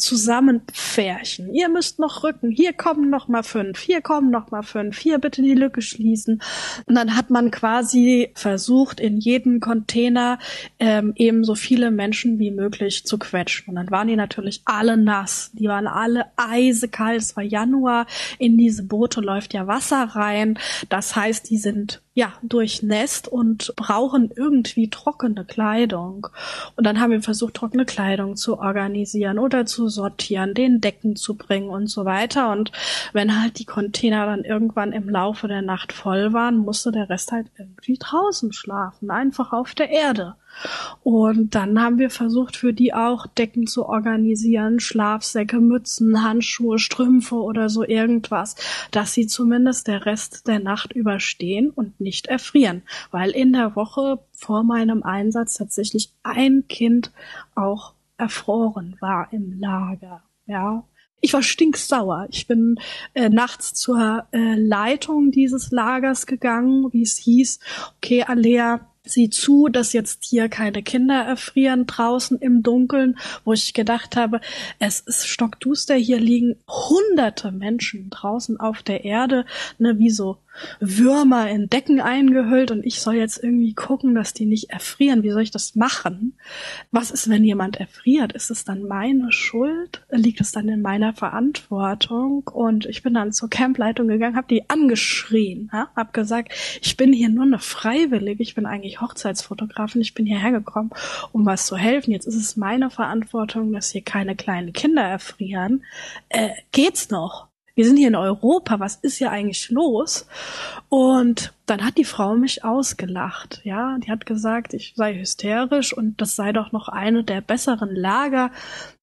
zusammenpferchen. Ihr müsst noch rücken. Hier kommen noch mal fünf. Hier kommen noch mal fünf. Hier bitte die Lücke schließen. Und dann hat man quasi versucht, in jeden Container ähm, eben so viele Menschen wie möglich zu quetschen. Und dann waren die natürlich alle nass. Die waren alle eisekalt. Es war Januar. In diese Boote läuft ja Wasser rein. Das heißt, die sind ja, durchnässt und brauchen irgendwie trockene Kleidung. Und dann haben wir versucht, trockene Kleidung zu organisieren oder zu sortieren, den Decken zu bringen und so weiter. Und wenn halt die Container dann irgendwann im Laufe der Nacht voll waren, musste der Rest halt irgendwie draußen schlafen, einfach auf der Erde. Und dann haben wir versucht, für die auch Decken zu organisieren, Schlafsäcke, Mützen, Handschuhe, Strümpfe oder so irgendwas, dass sie zumindest der Rest der Nacht überstehen und nicht erfrieren. Weil in der Woche vor meinem Einsatz tatsächlich ein Kind auch erfroren war im Lager. Ja, ich war stinksauer. Ich bin äh, nachts zur äh, Leitung dieses Lagers gegangen, wie es hieß. Okay, Alea, sieh zu, dass jetzt hier keine Kinder erfrieren draußen im Dunkeln, wo ich gedacht habe, es ist stockduster, hier liegen hunderte Menschen draußen auf der Erde, ne, wie so Würmer in Decken eingehüllt und ich soll jetzt irgendwie gucken, dass die nicht erfrieren. Wie soll ich das machen? Was ist, wenn jemand erfriert? Ist es dann meine Schuld? Liegt es dann in meiner Verantwortung? Und ich bin dann zur Campleitung gegangen, habe die angeschrien, ja? habe gesagt, ich bin hier nur eine Freiwillige, ich bin eigentlich Hochzeitsfotografin, ich bin hierher gekommen, um was zu helfen. Jetzt ist es meine Verantwortung, dass hier keine kleinen Kinder erfrieren. Äh, geht's noch? Wir sind hier in Europa, was ist hier eigentlich los? Und dann hat die Frau mich ausgelacht, ja, die hat gesagt, ich sei hysterisch und das sei doch noch eine der besseren Lager,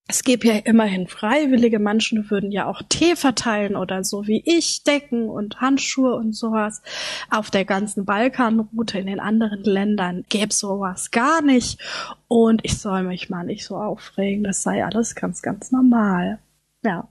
es gäbe ja immerhin Freiwillige, manche würden ja auch Tee verteilen oder so wie ich, Decken und Handschuhe und sowas. Auf der ganzen Balkanroute in den anderen Ländern gäbe sowas gar nicht. Und ich soll mich mal nicht so aufregen, das sei alles ganz, ganz normal. Ja,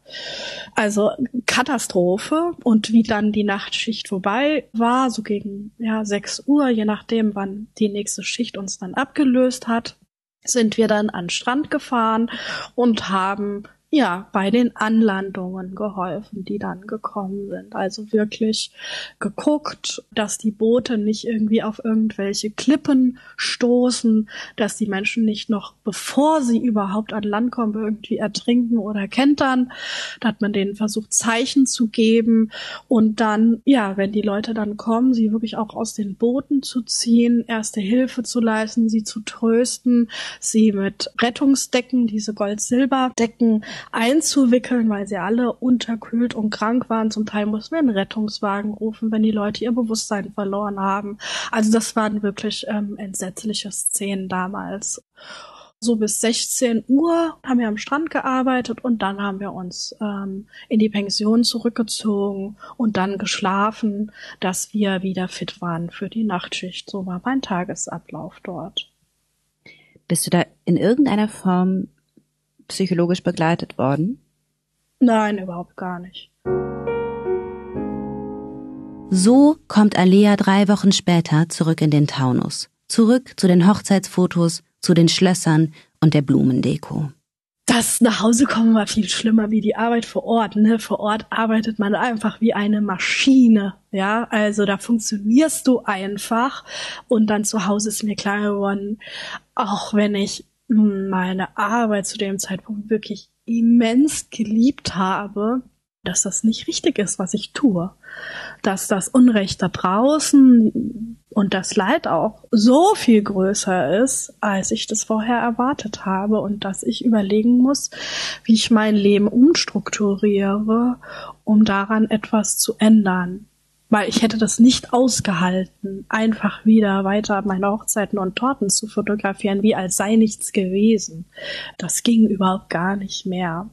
also Katastrophe. Und wie dann die Nachtschicht vorbei war, so gegen ja sechs Uhr, je nachdem, wann die nächste Schicht uns dann abgelöst hat, sind wir dann an Strand gefahren und haben ja, bei den Anlandungen geholfen, die dann gekommen sind. Also wirklich geguckt, dass die Boote nicht irgendwie auf irgendwelche Klippen stoßen, dass die Menschen nicht noch, bevor sie überhaupt an Land kommen, irgendwie ertrinken oder kentern. Da hat man denen versucht, Zeichen zu geben und dann, ja, wenn die Leute dann kommen, sie wirklich auch aus den Booten zu ziehen, erste Hilfe zu leisten, sie zu trösten, sie mit Rettungsdecken, diese Gold-Silber-Decken einzuwickeln, weil sie alle unterkühlt und krank waren. Zum Teil mussten wir einen Rettungswagen rufen, wenn die Leute ihr Bewusstsein verloren haben. Also das waren wirklich ähm, entsetzliche Szenen damals. So bis 16 Uhr haben wir am Strand gearbeitet und dann haben wir uns ähm, in die Pension zurückgezogen und dann geschlafen, dass wir wieder fit waren für die Nachtschicht. So war mein Tagesablauf dort. Bist du da in irgendeiner Form psychologisch begleitet worden? Nein, überhaupt gar nicht. So kommt Alea drei Wochen später zurück in den Taunus. Zurück zu den Hochzeitsfotos, zu den Schlössern und der Blumendeko. Das nach Hause kommen war viel schlimmer wie die Arbeit vor Ort. Ne? Vor Ort arbeitet man einfach wie eine Maschine. Ja, also da funktionierst du einfach. Und dann zu Hause ist mir klar geworden, auch wenn ich meine Arbeit zu dem Zeitpunkt wirklich immens geliebt habe, dass das nicht richtig ist, was ich tue. Dass das Unrecht da draußen und das Leid auch so viel größer ist, als ich das vorher erwartet habe und dass ich überlegen muss, wie ich mein Leben umstrukturiere, um daran etwas zu ändern weil ich hätte das nicht ausgehalten, einfach wieder weiter meine Hochzeiten und Torten zu fotografieren, wie als sei nichts gewesen. Das ging überhaupt gar nicht mehr.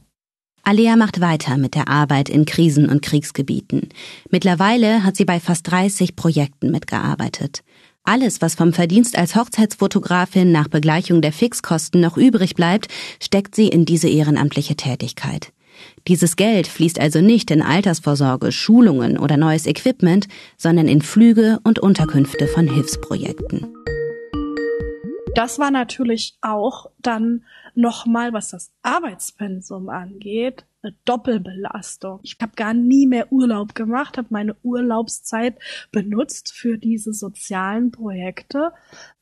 Alea macht weiter mit der Arbeit in Krisen- und Kriegsgebieten. Mittlerweile hat sie bei fast 30 Projekten mitgearbeitet. Alles, was vom Verdienst als Hochzeitsfotografin nach Begleichung der Fixkosten noch übrig bleibt, steckt sie in diese ehrenamtliche Tätigkeit. Dieses Geld fließt also nicht in Altersvorsorge, Schulungen oder neues Equipment, sondern in Flüge und Unterkünfte von Hilfsprojekten. Das war natürlich auch dann nochmal, was das Arbeitspensum angeht, eine Doppelbelastung. Ich habe gar nie mehr Urlaub gemacht, habe meine Urlaubszeit benutzt für diese sozialen Projekte,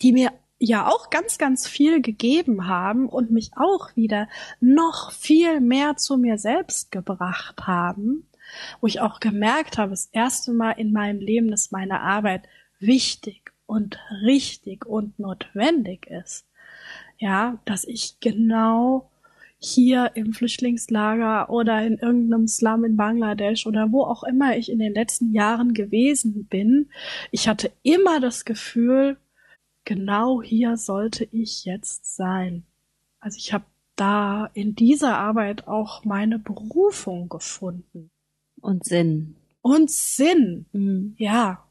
die mir ja auch ganz, ganz viel gegeben haben und mich auch wieder noch viel mehr zu mir selbst gebracht haben, wo ich auch gemerkt habe, das erste Mal in meinem Leben, dass meine Arbeit wichtig und richtig und notwendig ist. Ja, dass ich genau hier im Flüchtlingslager oder in irgendeinem Slum in Bangladesch oder wo auch immer ich in den letzten Jahren gewesen bin, ich hatte immer das Gefühl, genau hier sollte ich jetzt sein. Also ich habe da in dieser Arbeit auch meine Berufung gefunden. Und Sinn. Und Sinn. Mhm. Ja.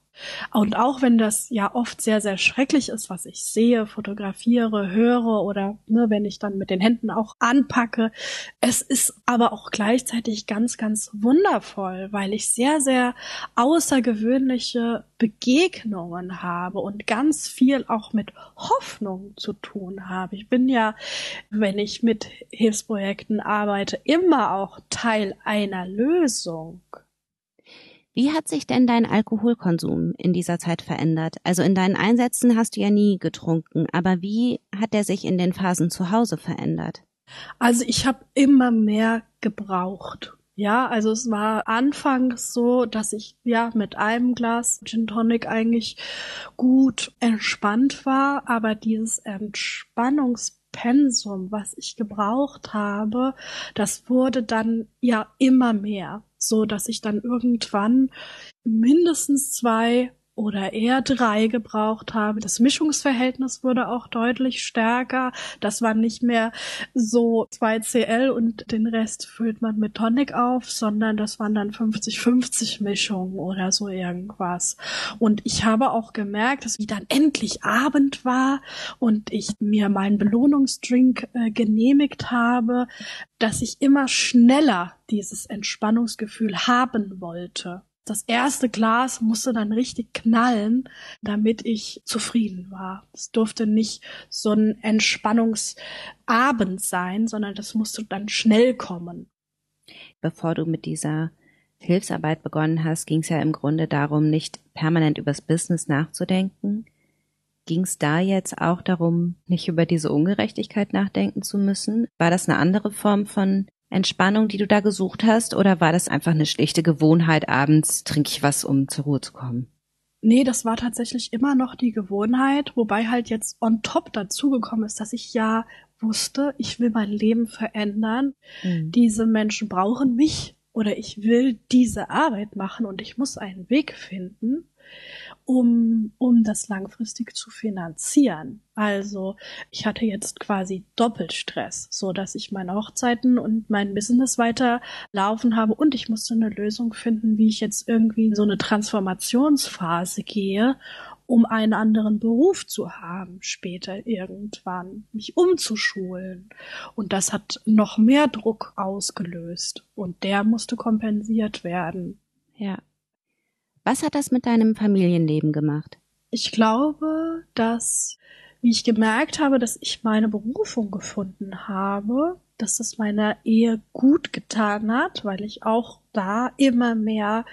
Und auch wenn das ja oft sehr, sehr schrecklich ist, was ich sehe, fotografiere, höre oder ne, wenn ich dann mit den Händen auch anpacke, es ist aber auch gleichzeitig ganz, ganz wundervoll, weil ich sehr, sehr außergewöhnliche Begegnungen habe und ganz viel auch mit Hoffnung zu tun habe. Ich bin ja, wenn ich mit Hilfsprojekten arbeite, immer auch Teil einer Lösung. Wie hat sich denn dein Alkoholkonsum in dieser Zeit verändert? Also in deinen Einsätzen hast du ja nie getrunken, aber wie hat der sich in den Phasen zu Hause verändert? Also ich habe immer mehr gebraucht. Ja, also es war anfangs so, dass ich ja mit einem Glas Gin Tonic eigentlich gut entspannt war, aber dieses Entspannungspensum, was ich gebraucht habe, das wurde dann ja immer mehr so dass ich dann irgendwann mindestens zwei oder eher drei gebraucht habe. Das Mischungsverhältnis wurde auch deutlich stärker. Das war nicht mehr so 2CL und den Rest füllt man mit Tonic auf, sondern das waren dann 50-50 Mischungen oder so irgendwas. Und ich habe auch gemerkt, dass wie dann endlich Abend war und ich mir meinen Belohnungsdrink äh, genehmigt habe, dass ich immer schneller dieses Entspannungsgefühl haben wollte. Das erste Glas musste dann richtig knallen, damit ich zufrieden war. Es durfte nicht so ein Entspannungsabend sein, sondern das musste dann schnell kommen. Bevor du mit dieser Hilfsarbeit begonnen hast, ging es ja im Grunde darum, nicht permanent übers Business nachzudenken. Ging es da jetzt auch darum, nicht über diese Ungerechtigkeit nachdenken zu müssen? War das eine andere Form von Entspannung, die du da gesucht hast, oder war das einfach eine schlichte Gewohnheit, abends trinke ich was, um zur Ruhe zu kommen? Nee, das war tatsächlich immer noch die Gewohnheit, wobei halt jetzt on top dazugekommen ist, dass ich ja wusste, ich will mein Leben verändern. Mhm. Diese Menschen brauchen mich oder ich will diese Arbeit machen und ich muss einen Weg finden um, um das langfristig zu finanzieren. Also ich hatte jetzt quasi Doppelstress, so dass ich meine Hochzeiten und mein Business weiter laufen habe und ich musste eine Lösung finden, wie ich jetzt irgendwie in so eine Transformationsphase gehe, um einen anderen Beruf zu haben später irgendwann, mich umzuschulen. Und das hat noch mehr Druck ausgelöst und der musste kompensiert werden. Ja. Was hat das mit deinem Familienleben gemacht? Ich glaube, dass, wie ich gemerkt habe, dass ich meine Berufung gefunden habe, dass das meiner Ehe gut getan hat, weil ich auch da immer mehr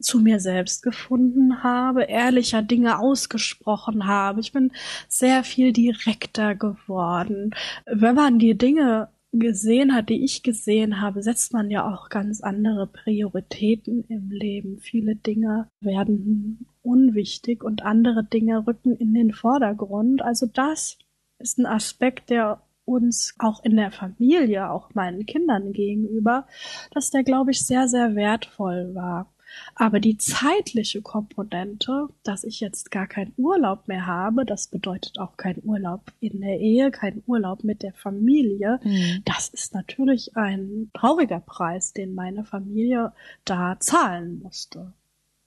zu mir selbst gefunden habe, ehrlicher Dinge ausgesprochen habe. Ich bin sehr viel direkter geworden. Wenn man die Dinge gesehen hat, die ich gesehen habe, setzt man ja auch ganz andere Prioritäten im Leben. Viele Dinge werden unwichtig und andere Dinge rücken in den Vordergrund. Also das ist ein Aspekt, der uns auch in der Familie, auch meinen Kindern gegenüber, dass der, glaube ich, sehr, sehr wertvoll war. Aber die zeitliche Komponente, dass ich jetzt gar keinen Urlaub mehr habe, das bedeutet auch kein Urlaub in der Ehe, kein Urlaub mit der Familie, mhm. das ist natürlich ein trauriger Preis, den meine Familie da zahlen musste.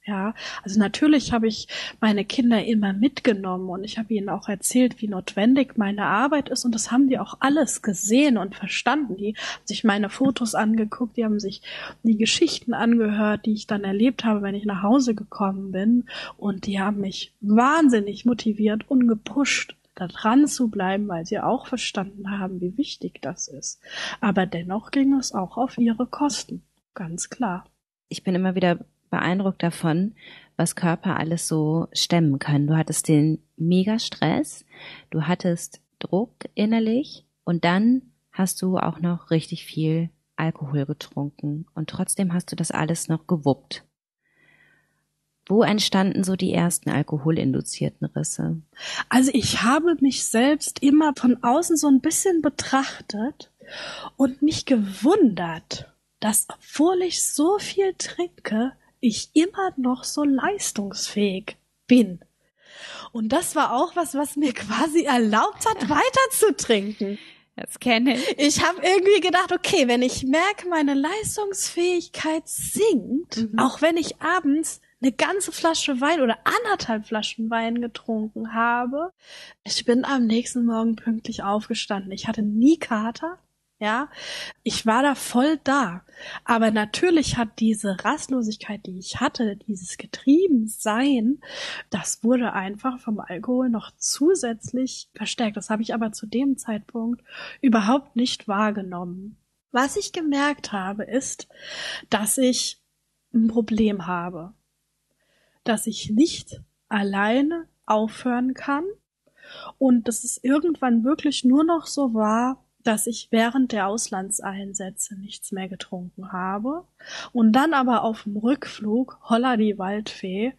Ja, also natürlich habe ich meine Kinder immer mitgenommen und ich habe ihnen auch erzählt, wie notwendig meine Arbeit ist und das haben die auch alles gesehen und verstanden. Die haben sich meine Fotos angeguckt, die haben sich die Geschichten angehört, die ich dann erlebt habe, wenn ich nach Hause gekommen bin und die haben mich wahnsinnig motiviert und gepusht da dran zu bleiben, weil sie auch verstanden haben, wie wichtig das ist. Aber dennoch ging es auch auf ihre Kosten. Ganz klar. Ich bin immer wieder beeindruckt davon, was Körper alles so stemmen können. Du hattest den Megastress, du hattest Druck innerlich und dann hast du auch noch richtig viel Alkohol getrunken und trotzdem hast du das alles noch gewuppt. Wo entstanden so die ersten alkoholinduzierten Risse? Also ich habe mich selbst immer von außen so ein bisschen betrachtet und mich gewundert, dass obwohl ich so viel trinke, ich immer noch so leistungsfähig bin. Und das war auch was, was mir quasi erlaubt hat, weiter zu trinken. Das kenne ich. Ich habe irgendwie gedacht, okay, wenn ich merke, meine Leistungsfähigkeit sinkt, mhm. auch wenn ich abends eine ganze Flasche Wein oder anderthalb Flaschen Wein getrunken habe, ich bin am nächsten Morgen pünktlich aufgestanden. Ich hatte nie Kater, ja, ich war da voll da. Aber natürlich hat diese Rastlosigkeit, die ich hatte, dieses Getriebensein, das wurde einfach vom Alkohol noch zusätzlich verstärkt. Das habe ich aber zu dem Zeitpunkt überhaupt nicht wahrgenommen. Was ich gemerkt habe, ist, dass ich ein Problem habe. Dass ich nicht alleine aufhören kann und dass es irgendwann wirklich nur noch so war, dass ich während der Auslandseinsätze nichts mehr getrunken habe und dann aber auf dem Rückflug Holla die Waldfee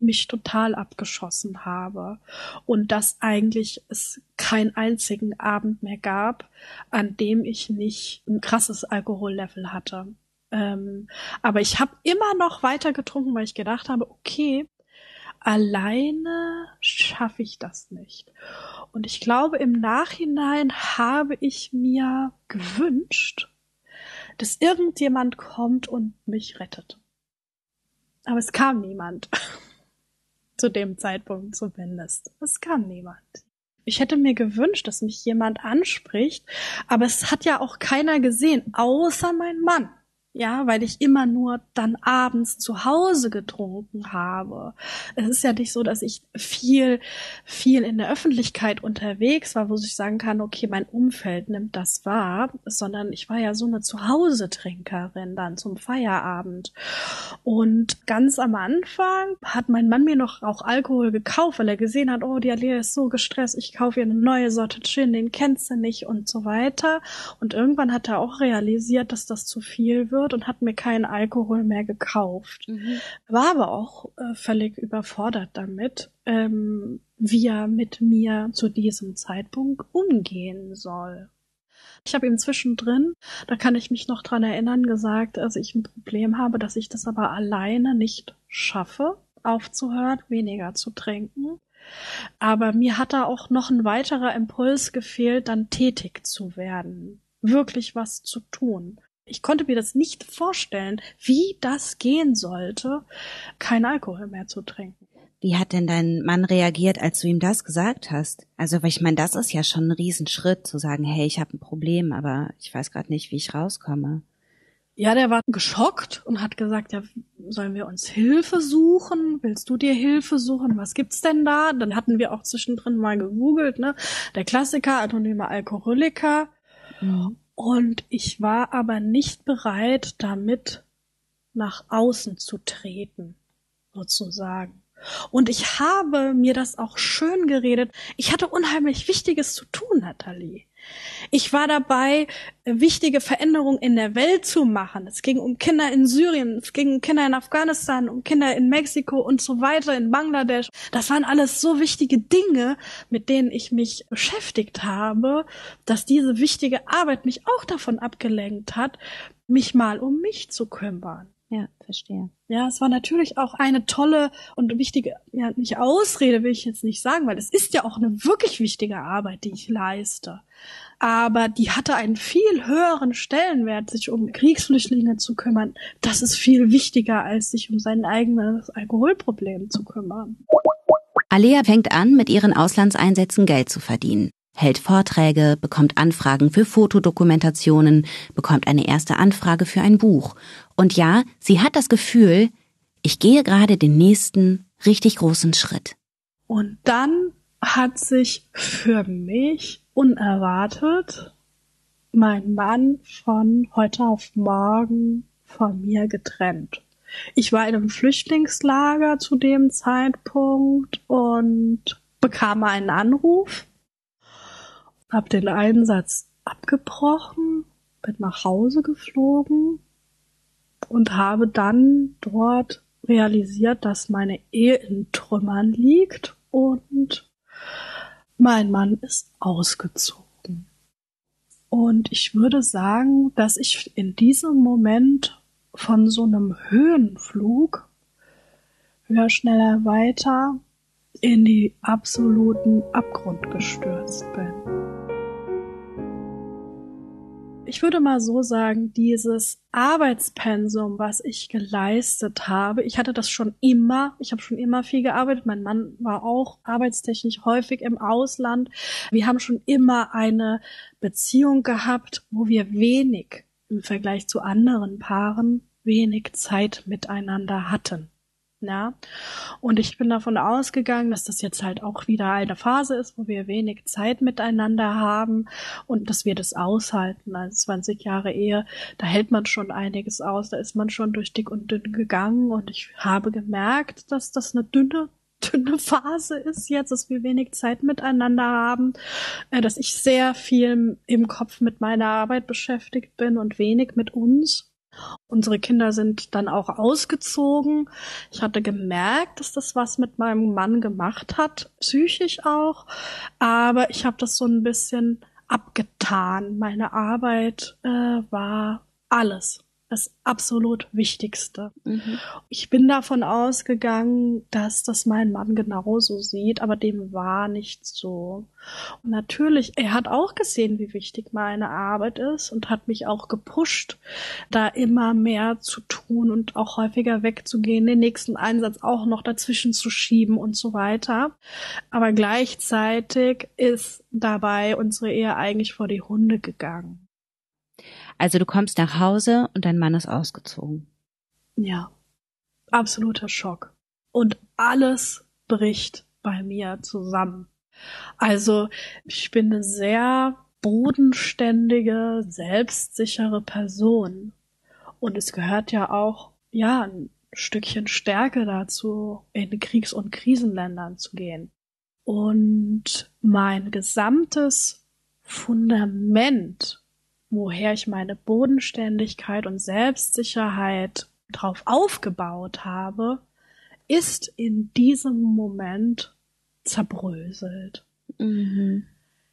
mich total abgeschossen habe und dass eigentlich es keinen einzigen Abend mehr gab, an dem ich nicht ein krasses Alkohollevel hatte. Ähm, aber ich habe immer noch weiter getrunken, weil ich gedacht habe, okay, alleine schaffe ich das nicht. Und ich glaube, im Nachhinein habe ich mir gewünscht, dass irgendjemand kommt und mich rettet. Aber es kam niemand. Zu dem Zeitpunkt zumindest. Es kam niemand. Ich hätte mir gewünscht, dass mich jemand anspricht, aber es hat ja auch keiner gesehen, außer mein Mann ja, weil ich immer nur dann abends zu Hause getrunken habe. Es ist ja nicht so, dass ich viel, viel in der Öffentlichkeit unterwegs war, wo ich sagen kann, okay, mein Umfeld nimmt das wahr, sondern ich war ja so eine Zuhause-Trinkerin dann zum Feierabend. Und ganz am Anfang hat mein Mann mir noch auch Alkohol gekauft, weil er gesehen hat, oh, die Alia ist so gestresst, ich kaufe ihr eine neue Sorte Gin, den kennst du nicht und so weiter. Und irgendwann hat er auch realisiert, dass das zu viel wird wird und hat mir keinen Alkohol mehr gekauft. Mhm. War aber auch äh, völlig überfordert damit, ähm, wie er mit mir zu diesem Zeitpunkt umgehen soll. Ich habe ihm zwischendrin, da kann ich mich noch dran erinnern, gesagt, dass ich ein Problem habe, dass ich das aber alleine nicht schaffe, aufzuhören, weniger zu trinken. Aber mir hat da auch noch ein weiterer Impuls gefehlt, dann tätig zu werden, wirklich was zu tun ich konnte mir das nicht vorstellen, wie das gehen sollte, kein Alkohol mehr zu trinken. Wie hat denn dein Mann reagiert, als du ihm das gesagt hast? Also, weil ich meine, das ist ja schon ein Riesenschritt, zu sagen, hey, ich habe ein Problem, aber ich weiß gerade nicht, wie ich rauskomme. Ja, der war geschockt und hat gesagt, ja, sollen wir uns Hilfe suchen? Willst du dir Hilfe suchen? Was gibt's denn da? Dann hatten wir auch zwischendrin mal gegoogelt, ne? Der Klassiker, anonyme Alkoholiker. Mhm. Und ich war aber nicht bereit, damit nach außen zu treten, sozusagen. Und ich habe mir das auch schön geredet. Ich hatte unheimlich Wichtiges zu tun, Nathalie. Ich war dabei, wichtige Veränderungen in der Welt zu machen. Es ging um Kinder in Syrien, es ging um Kinder in Afghanistan, um Kinder in Mexiko und so weiter, in Bangladesch. Das waren alles so wichtige Dinge, mit denen ich mich beschäftigt habe, dass diese wichtige Arbeit mich auch davon abgelenkt hat, mich mal um mich zu kümmern. Ja, verstehe. Ja, es war natürlich auch eine tolle und wichtige, ja, nicht Ausrede will ich jetzt nicht sagen, weil es ist ja auch eine wirklich wichtige Arbeit, die ich leiste. Aber die hatte einen viel höheren Stellenwert, sich um Kriegsflüchtlinge zu kümmern. Das ist viel wichtiger, als sich um sein eigenes Alkoholproblem zu kümmern. Alea fängt an, mit ihren Auslandseinsätzen Geld zu verdienen hält Vorträge, bekommt Anfragen für Fotodokumentationen, bekommt eine erste Anfrage für ein Buch und ja, sie hat das Gefühl, ich gehe gerade den nächsten richtig großen Schritt. Und dann hat sich für mich unerwartet mein Mann von heute auf morgen von mir getrennt. Ich war in einem Flüchtlingslager zu dem Zeitpunkt und bekam einen Anruf, hab den Einsatz abgebrochen, bin nach Hause geflogen und habe dann dort realisiert, dass meine Ehe in Trümmern liegt und mein Mann ist ausgezogen. Und ich würde sagen, dass ich in diesem Moment von so einem Höhenflug höher, schneller, weiter in die absoluten Abgrund gestürzt bin ich würde mal so sagen, dieses Arbeitspensum, was ich geleistet habe, ich hatte das schon immer, ich habe schon immer viel gearbeitet, mein Mann war auch arbeitstechnisch häufig im Ausland. Wir haben schon immer eine Beziehung gehabt, wo wir wenig im Vergleich zu anderen Paaren wenig Zeit miteinander hatten. Ja. Und ich bin davon ausgegangen, dass das jetzt halt auch wieder eine Phase ist, wo wir wenig Zeit miteinander haben und dass wir das aushalten. Also 20 Jahre Ehe, da hält man schon einiges aus, da ist man schon durch dick und dünn gegangen und ich habe gemerkt, dass das eine dünne dünne Phase ist jetzt, dass wir wenig Zeit miteinander haben, äh, dass ich sehr viel im Kopf mit meiner Arbeit beschäftigt bin und wenig mit uns. Unsere Kinder sind dann auch ausgezogen. Ich hatte gemerkt, dass das was mit meinem Mann gemacht hat, psychisch auch. Aber ich habe das so ein bisschen abgetan. Meine Arbeit äh, war alles das absolut Wichtigste. Mhm. Ich bin davon ausgegangen, dass das mein Mann genauso sieht, aber dem war nicht so. Und natürlich, er hat auch gesehen, wie wichtig meine Arbeit ist und hat mich auch gepusht, da immer mehr zu tun und auch häufiger wegzugehen, den nächsten Einsatz auch noch dazwischen zu schieben und so weiter. Aber gleichzeitig ist dabei unsere Ehe eigentlich vor die Hunde gegangen. Also du kommst nach Hause und dein Mann ist ausgezogen. Ja, absoluter Schock. Und alles bricht bei mir zusammen. Also ich bin eine sehr bodenständige, selbstsichere Person. Und es gehört ja auch, ja, ein Stückchen Stärke dazu, in Kriegs- und Krisenländern zu gehen. Und mein gesamtes Fundament woher ich meine Bodenständigkeit und Selbstsicherheit drauf aufgebaut habe, ist in diesem Moment zerbröselt. Mhm.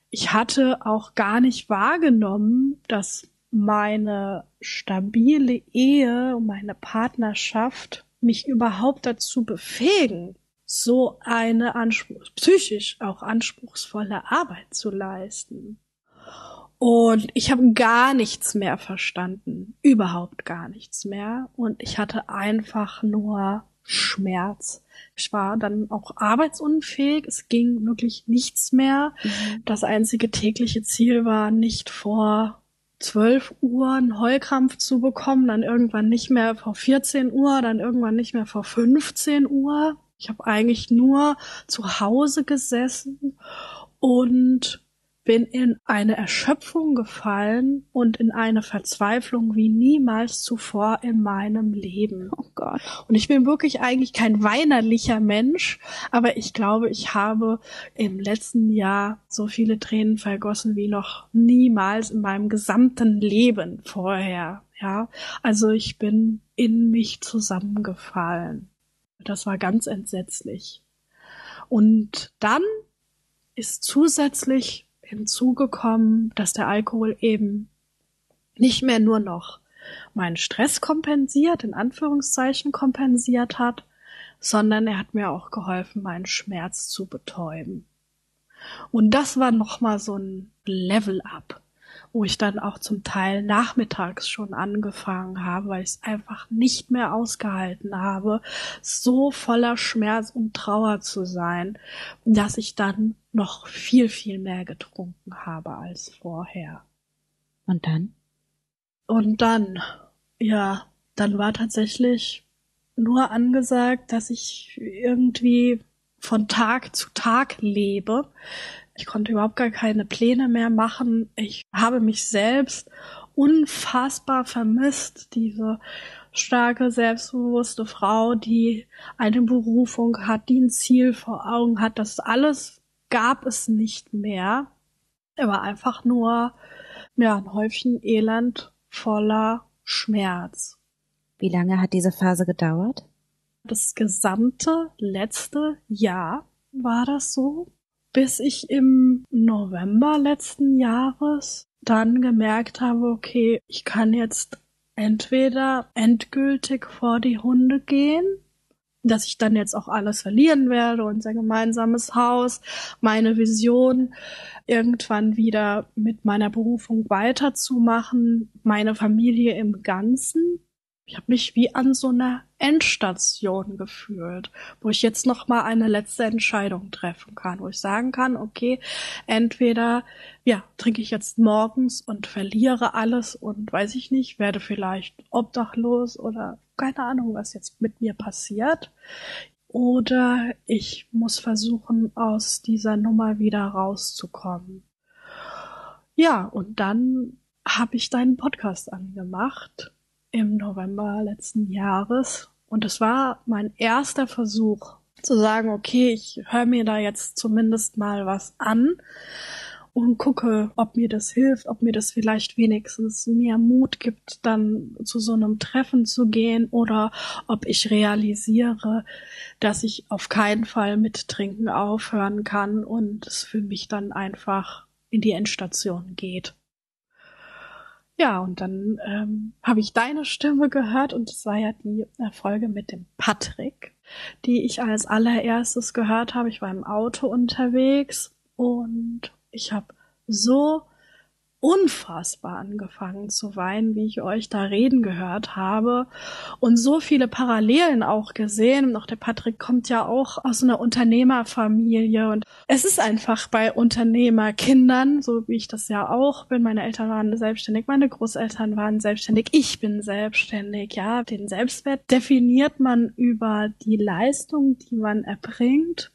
Ich hatte auch gar nicht wahrgenommen, dass meine stabile Ehe und meine Partnerschaft mich überhaupt dazu befähigen, so eine Anspruch, psychisch auch anspruchsvolle Arbeit zu leisten. Und ich habe gar nichts mehr verstanden. Überhaupt gar nichts mehr. Und ich hatte einfach nur Schmerz. Ich war dann auch arbeitsunfähig. Es ging wirklich nichts mehr. Mhm. Das einzige tägliche Ziel war nicht vor 12 Uhr einen Heulkrampf zu bekommen, dann irgendwann nicht mehr vor 14 Uhr, dann irgendwann nicht mehr vor 15 Uhr. Ich habe eigentlich nur zu Hause gesessen und bin in eine Erschöpfung gefallen und in eine Verzweiflung wie niemals zuvor in meinem Leben. Oh Gott. Und ich bin wirklich eigentlich kein weinerlicher Mensch, aber ich glaube, ich habe im letzten Jahr so viele Tränen vergossen wie noch niemals in meinem gesamten Leben vorher. Ja, also ich bin in mich zusammengefallen. Das war ganz entsetzlich. Und dann ist zusätzlich hinzugekommen, dass der Alkohol eben nicht mehr nur noch meinen Stress kompensiert, in Anführungszeichen kompensiert hat, sondern er hat mir auch geholfen, meinen Schmerz zu betäuben. Und das war nochmal so ein Level up wo ich dann auch zum Teil nachmittags schon angefangen habe, weil ich es einfach nicht mehr ausgehalten habe, so voller Schmerz und Trauer zu sein, dass ich dann noch viel, viel mehr getrunken habe als vorher. Und dann? Und dann, ja, dann war tatsächlich nur angesagt, dass ich irgendwie von Tag zu Tag lebe. Ich konnte überhaupt gar keine Pläne mehr machen. Ich habe mich selbst unfassbar vermisst, diese starke, selbstbewusste Frau, die eine Berufung hat, die ein Ziel vor Augen hat. Das alles gab es nicht mehr. Er war einfach nur ja, ein Häufchen Elend voller Schmerz. Wie lange hat diese Phase gedauert? Das gesamte letzte Jahr war das so bis ich im November letzten Jahres dann gemerkt habe, okay, ich kann jetzt entweder endgültig vor die Hunde gehen, dass ich dann jetzt auch alles verlieren werde, unser gemeinsames Haus, meine Vision, irgendwann wieder mit meiner Berufung weiterzumachen, meine Familie im Ganzen ich habe mich wie an so einer Endstation gefühlt, wo ich jetzt noch mal eine letzte Entscheidung treffen kann, wo ich sagen kann, okay, entweder ja, trinke ich jetzt morgens und verliere alles und weiß ich nicht, werde vielleicht obdachlos oder keine Ahnung, was jetzt mit mir passiert, oder ich muss versuchen, aus dieser Nummer wieder rauszukommen. Ja, und dann habe ich deinen Podcast angemacht im November letzten Jahres. Und es war mein erster Versuch zu sagen, okay, ich höre mir da jetzt zumindest mal was an und gucke, ob mir das hilft, ob mir das vielleicht wenigstens mehr Mut gibt, dann zu so einem Treffen zu gehen oder ob ich realisiere, dass ich auf keinen Fall mit Trinken aufhören kann und es für mich dann einfach in die Endstation geht. Ja, und dann ähm, habe ich deine Stimme gehört und es war ja die Folge mit dem Patrick, die ich als allererstes gehört habe. Ich war im Auto unterwegs und ich habe so unfassbar angefangen zu weinen, wie ich euch da reden gehört habe und so viele Parallelen auch gesehen. Und auch der Patrick kommt ja auch aus einer Unternehmerfamilie und es ist einfach bei Unternehmerkindern, so wie ich das ja auch bin. Meine Eltern waren selbstständig, meine Großeltern waren selbstständig, ich bin selbstständig. Ja, den Selbstwert definiert man über die Leistung, die man erbringt.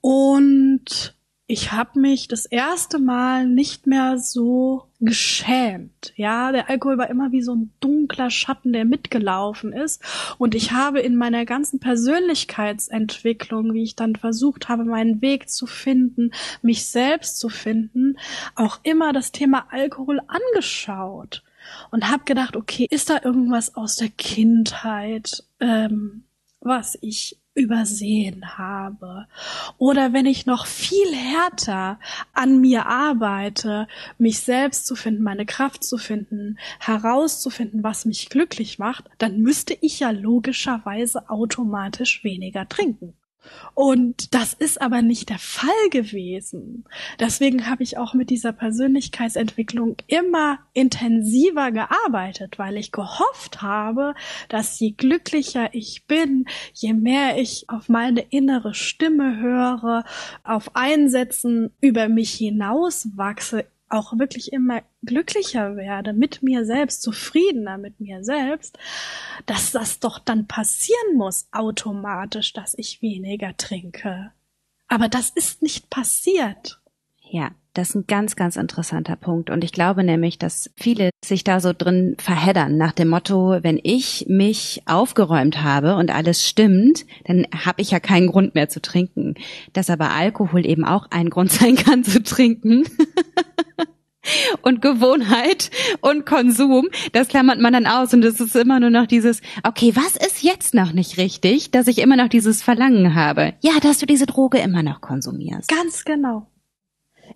Und ich habe mich das erste Mal nicht mehr so geschämt. Ja, der Alkohol war immer wie so ein dunkler Schatten, der mitgelaufen ist. Und ich habe in meiner ganzen Persönlichkeitsentwicklung, wie ich dann versucht habe, meinen Weg zu finden, mich selbst zu finden, auch immer das Thema Alkohol angeschaut und habe gedacht, okay, ist da irgendwas aus der Kindheit, ähm, was ich übersehen habe. Oder wenn ich noch viel härter an mir arbeite, mich selbst zu finden, meine Kraft zu finden, herauszufinden, was mich glücklich macht, dann müsste ich ja logischerweise automatisch weniger trinken. Und das ist aber nicht der Fall gewesen. Deswegen habe ich auch mit dieser Persönlichkeitsentwicklung immer intensiver gearbeitet, weil ich gehofft habe, dass je glücklicher ich bin, je mehr ich auf meine innere Stimme höre, auf Einsätzen über mich hinaus wachse, auch wirklich immer glücklicher werde mit mir selbst, zufriedener mit mir selbst, dass das doch dann passieren muss automatisch, dass ich weniger trinke. Aber das ist nicht passiert. Ja, das ist ein ganz, ganz interessanter Punkt. Und ich glaube nämlich, dass viele sich da so drin verheddern nach dem Motto, wenn ich mich aufgeräumt habe und alles stimmt, dann habe ich ja keinen Grund mehr zu trinken. Dass aber Alkohol eben auch ein Grund sein kann zu trinken. und Gewohnheit und Konsum, das klammert man dann aus und es ist immer nur noch dieses, okay, was ist jetzt noch nicht richtig, dass ich immer noch dieses Verlangen habe? Ja, dass du diese Droge immer noch konsumierst. Ganz genau.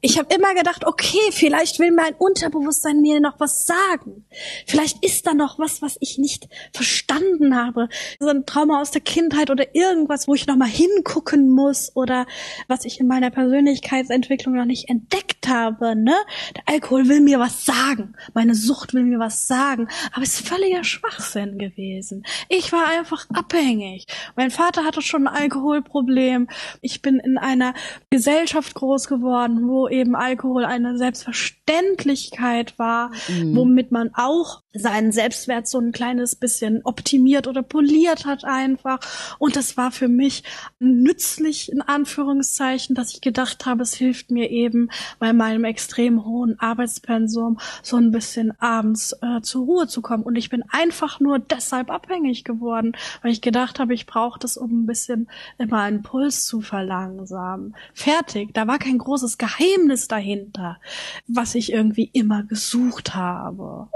Ich habe immer gedacht, okay, vielleicht will mein Unterbewusstsein mir noch was sagen. Vielleicht ist da noch was, was ich nicht verstanden habe. So ein Trauma aus der Kindheit oder irgendwas, wo ich noch mal hingucken muss oder was ich in meiner Persönlichkeitsentwicklung noch nicht entdeckt habe. Ne? Der Alkohol will mir was sagen. Meine Sucht will mir was sagen. Aber es ist völliger Schwachsinn gewesen. Ich war einfach abhängig. Mein Vater hatte schon ein Alkoholproblem. Ich bin in einer Gesellschaft groß geworden, wo eben Alkohol eine Selbstverständlichkeit war, mhm. womit man auch seinen Selbstwert so ein kleines bisschen optimiert oder poliert hat einfach. Und das war für mich nützlich in Anführungszeichen, dass ich gedacht habe, es hilft mir eben bei meinem extrem hohen Arbeitspensum so ein bisschen abends äh, zur Ruhe zu kommen. Und ich bin einfach nur deshalb abhängig geworden, weil ich gedacht habe, ich brauche das, um ein bisschen immer einen Puls zu verlangsamen. Fertig. Da war kein großes Geheimnis dahinter, was ich irgendwie immer gesucht habe.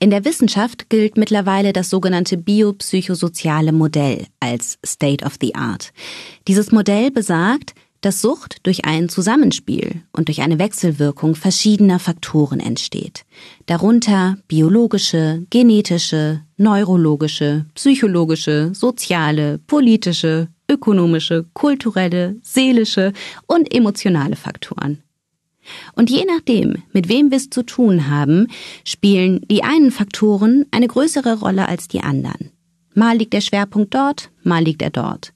In der Wissenschaft gilt mittlerweile das sogenannte biopsychosoziale Modell als State of the Art. Dieses Modell besagt, dass Sucht durch ein Zusammenspiel und durch eine Wechselwirkung verschiedener Faktoren entsteht. Darunter biologische, genetische, neurologische, psychologische, soziale, politische, ökonomische, kulturelle, seelische und emotionale Faktoren. Und je nachdem, mit wem wir es zu tun haben, spielen die einen Faktoren eine größere Rolle als die anderen. Mal liegt der Schwerpunkt dort, mal liegt er dort.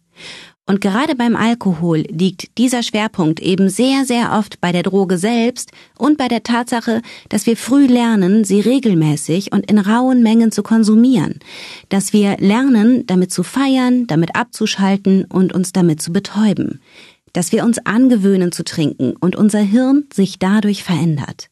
Und gerade beim Alkohol liegt dieser Schwerpunkt eben sehr, sehr oft bei der Droge selbst und bei der Tatsache, dass wir früh lernen, sie regelmäßig und in rauen Mengen zu konsumieren. Dass wir lernen, damit zu feiern, damit abzuschalten und uns damit zu betäuben dass wir uns angewöhnen zu trinken und unser Hirn sich dadurch verändert.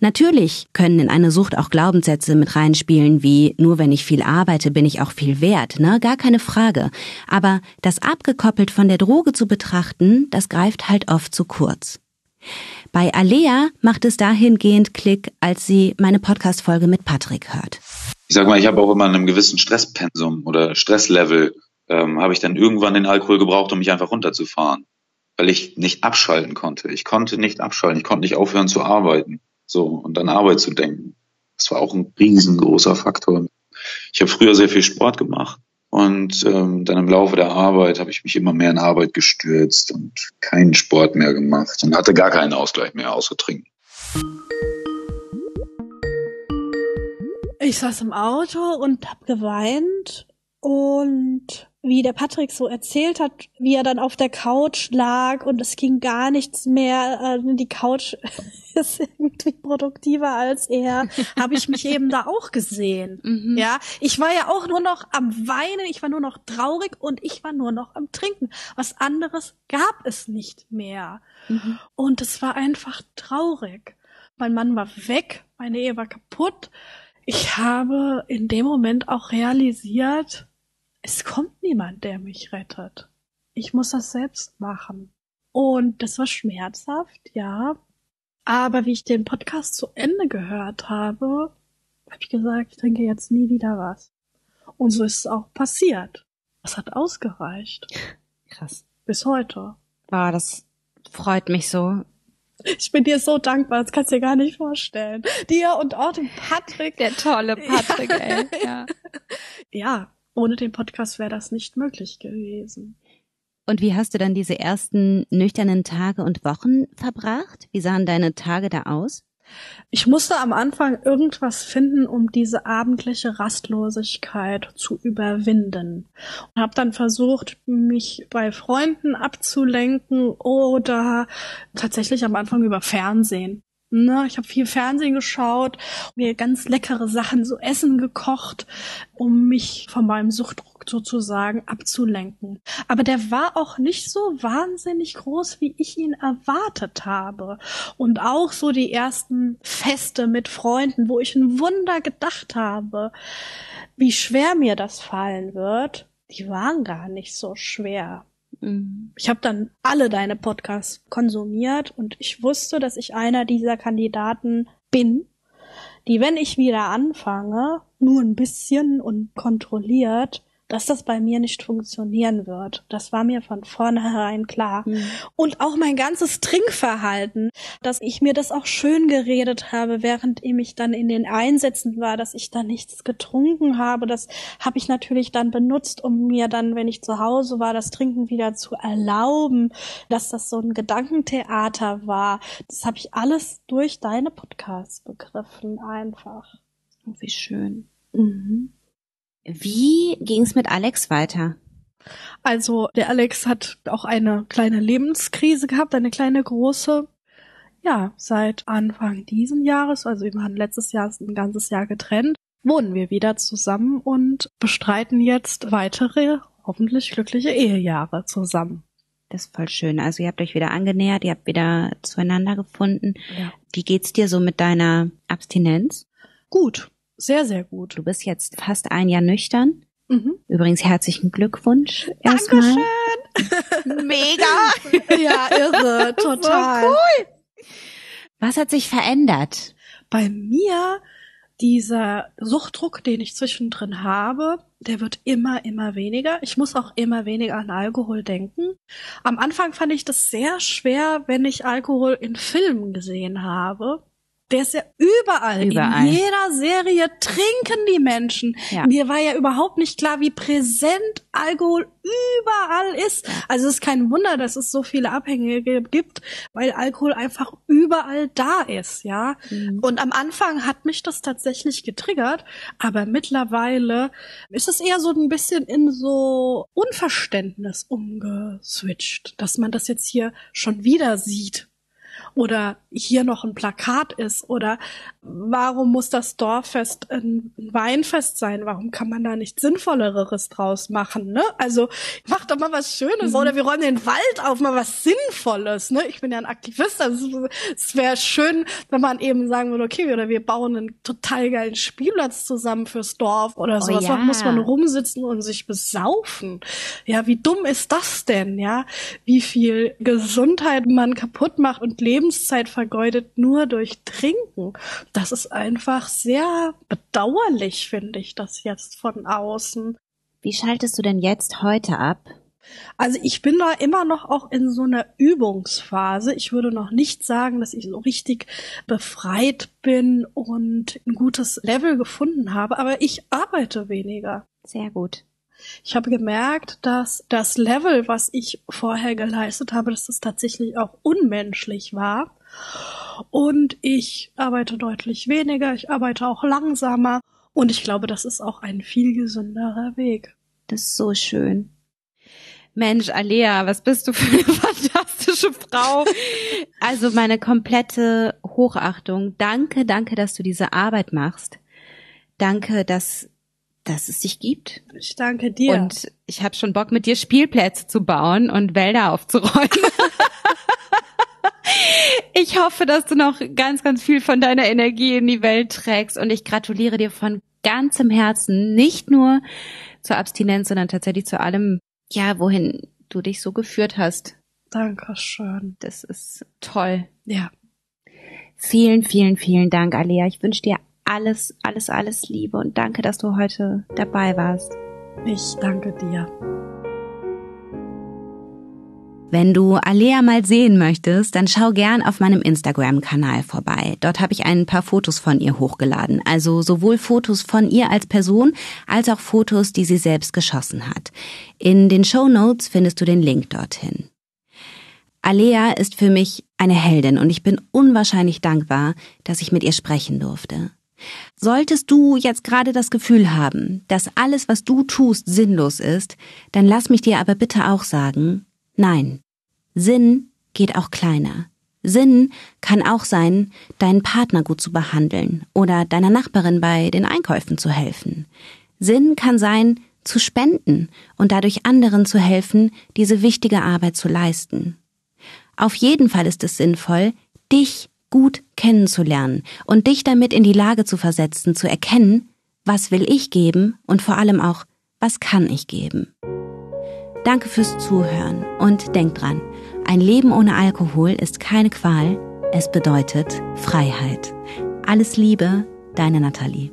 Natürlich können in eine Sucht auch Glaubenssätze mit reinspielen, wie nur wenn ich viel arbeite, bin ich auch viel wert, ne? Gar keine Frage. Aber das abgekoppelt von der Droge zu betrachten, das greift halt oft zu kurz. Bei Alea macht es dahingehend Klick, als sie meine Podcast-Folge mit Patrick hört. Ich sag mal, ich habe auch immer in einem gewissen Stresspensum oder Stresslevel, ähm, habe ich dann irgendwann den Alkohol gebraucht, um mich einfach runterzufahren weil ich nicht abschalten konnte. Ich konnte nicht abschalten. Ich konnte nicht aufhören zu arbeiten. So, und an Arbeit zu denken. Das war auch ein riesengroßer Faktor. Ich habe früher sehr viel Sport gemacht und ähm, dann im Laufe der Arbeit habe ich mich immer mehr in Arbeit gestürzt und keinen Sport mehr gemacht und hatte gar keinen Ausgleich mehr außer trinken. Ich saß im Auto und hab geweint und wie der Patrick so erzählt hat, wie er dann auf der Couch lag und es ging gar nichts mehr, äh, die Couch ist irgendwie produktiver als er, habe ich mich eben da auch gesehen. Mhm. Ja, ich war ja auch nur noch am Weinen, ich war nur noch traurig und ich war nur noch am Trinken. Was anderes gab es nicht mehr. Mhm. Und es war einfach traurig. Mein Mann war weg, meine Ehe war kaputt. Ich habe in dem Moment auch realisiert, es kommt niemand, der mich rettet. Ich muss das selbst machen. Und das war schmerzhaft, ja. Aber wie ich den Podcast zu Ende gehört habe, habe ich gesagt, ich trinke jetzt nie wieder was. Und so ist es auch passiert. Das hat ausgereicht. Krass. Bis heute. Boah, das freut mich so. Ich bin dir so dankbar, das kannst du dir gar nicht vorstellen. Dir und auch dem Patrick. Der tolle Patrick, ey. Ja. ja, ohne den Podcast wäre das nicht möglich gewesen. Und wie hast du dann diese ersten nüchternen Tage und Wochen verbracht? Wie sahen deine Tage da aus? Ich musste am Anfang irgendwas finden, um diese abendliche Rastlosigkeit zu überwinden. Und habe dann versucht, mich bei Freunden abzulenken oder tatsächlich am Anfang über Fernsehen. Ne, ich habe viel Fernsehen geschaut, mir ganz leckere Sachen so Essen gekocht, um mich von meinem Suchtdruck sozusagen abzulenken. Aber der war auch nicht so wahnsinnig groß, wie ich ihn erwartet habe. Und auch so die ersten Feste mit Freunden, wo ich ein Wunder gedacht habe, wie schwer mir das fallen wird, die waren gar nicht so schwer. Ich habe dann alle deine Podcasts konsumiert und ich wusste, dass ich einer dieser Kandidaten bin, die, wenn ich wieder anfange, nur ein bisschen und kontrolliert dass das bei mir nicht funktionieren wird. Das war mir von vornherein klar. Mhm. Und auch mein ganzes Trinkverhalten, dass ich mir das auch schön geredet habe, während ich mich dann in den Einsätzen war, dass ich da nichts getrunken habe. Das habe ich natürlich dann benutzt, um mir dann, wenn ich zu Hause war, das Trinken wieder zu erlauben, dass das so ein Gedankentheater war. Das habe ich alles durch deine Podcasts begriffen, einfach. Oh, wie schön. Mhm. Wie ging's mit Alex weiter? Also der Alex hat auch eine kleine Lebenskrise gehabt, eine kleine große. Ja, seit Anfang diesen Jahres, also wir waren letztes Jahr ein ganzes Jahr getrennt, wohnen wir wieder zusammen und bestreiten jetzt weitere, hoffentlich glückliche Ehejahre zusammen. Das ist voll schön. Also ihr habt euch wieder angenähert, ihr habt wieder zueinander gefunden. Ja. Wie geht's dir so mit deiner Abstinenz? Gut. Sehr, sehr gut. Du bist jetzt fast ein Jahr nüchtern. Mhm. Übrigens herzlichen Glückwunsch erstmal. Dankeschön. Mega. ja, irre, total. So cool. Was hat sich verändert? Bei mir dieser Suchtdruck, den ich zwischendrin habe, der wird immer, immer weniger. Ich muss auch immer weniger an Alkohol denken. Am Anfang fand ich das sehr schwer, wenn ich Alkohol in Filmen gesehen habe. Der ist ja überall. überall. In jeder Serie trinken die Menschen. Ja. Mir war ja überhaupt nicht klar, wie präsent Alkohol überall ist. Also es ist kein Wunder, dass es so viele Abhängige gibt, weil Alkohol einfach überall da ist, ja. Mhm. Und am Anfang hat mich das tatsächlich getriggert, aber mittlerweile ist es eher so ein bisschen in so Unverständnis umgeswitcht, dass man das jetzt hier schon wieder sieht oder hier noch ein Plakat ist oder warum muss das Dorffest ein Weinfest sein? Warum kann man da nichts Sinnvolleres draus machen? Ne? Also mach doch mal was Schönes mhm. oder wir räumen den Wald auf, mal was Sinnvolles. Ne? Ich bin ja ein Aktivist, also es wäre schön, wenn man eben sagen würde, okay, oder wir bauen einen total geilen Spielplatz zusammen fürs Dorf oder oh sowas. Oh, ja. muss man rumsitzen und sich besaufen. Ja, wie dumm ist das denn? Ja, wie viel Gesundheit man kaputt macht und Lebenszeit vergeudet nur durch Trinken das ist einfach sehr bedauerlich, finde ich, das jetzt von außen. Wie schaltest du denn jetzt heute ab? Also ich bin da immer noch auch in so einer Übungsphase. Ich würde noch nicht sagen, dass ich so richtig befreit bin und ein gutes Level gefunden habe, aber ich arbeite weniger. Sehr gut. Ich habe gemerkt, dass das Level, was ich vorher geleistet habe, dass das tatsächlich auch unmenschlich war. Und ich arbeite deutlich weniger, ich arbeite auch langsamer und ich glaube, das ist auch ein viel gesünderer Weg. Das ist so schön. Mensch, Alea, was bist du für eine fantastische Frau. Also meine komplette Hochachtung. Danke, danke, dass du diese Arbeit machst. Danke, dass, dass es dich gibt. Ich danke dir. Und ich habe schon Bock, mit dir Spielplätze zu bauen und Wälder aufzuräumen. ich hoffe, dass du noch ganz, ganz viel von deiner Energie in die Welt trägst und ich gratuliere dir von ganzem Herzen, nicht nur zur Abstinenz, sondern tatsächlich zu allem, ja, wohin du dich so geführt hast. Dankeschön. Das ist toll. Ja. Vielen, vielen, vielen Dank, Alea. Ich wünsche dir alles, alles, alles Liebe und danke, dass du heute dabei warst. Ich danke dir. Wenn du Alea mal sehen möchtest, dann schau gern auf meinem Instagram-Kanal vorbei. Dort habe ich ein paar Fotos von ihr hochgeladen. Also sowohl Fotos von ihr als Person als auch Fotos, die sie selbst geschossen hat. In den Show Notes findest du den Link dorthin. Alea ist für mich eine Heldin und ich bin unwahrscheinlich dankbar, dass ich mit ihr sprechen durfte. Solltest du jetzt gerade das Gefühl haben, dass alles, was du tust, sinnlos ist, dann lass mich dir aber bitte auch sagen, Nein, Sinn geht auch kleiner. Sinn kann auch sein, deinen Partner gut zu behandeln oder deiner Nachbarin bei den Einkäufen zu helfen. Sinn kann sein, zu spenden und dadurch anderen zu helfen, diese wichtige Arbeit zu leisten. Auf jeden Fall ist es sinnvoll, dich gut kennenzulernen und dich damit in die Lage zu versetzen, zu erkennen, was will ich geben und vor allem auch, was kann ich geben. Danke fürs Zuhören und denk dran, ein Leben ohne Alkohol ist keine Qual, es bedeutet Freiheit. Alles Liebe, deine Nathalie.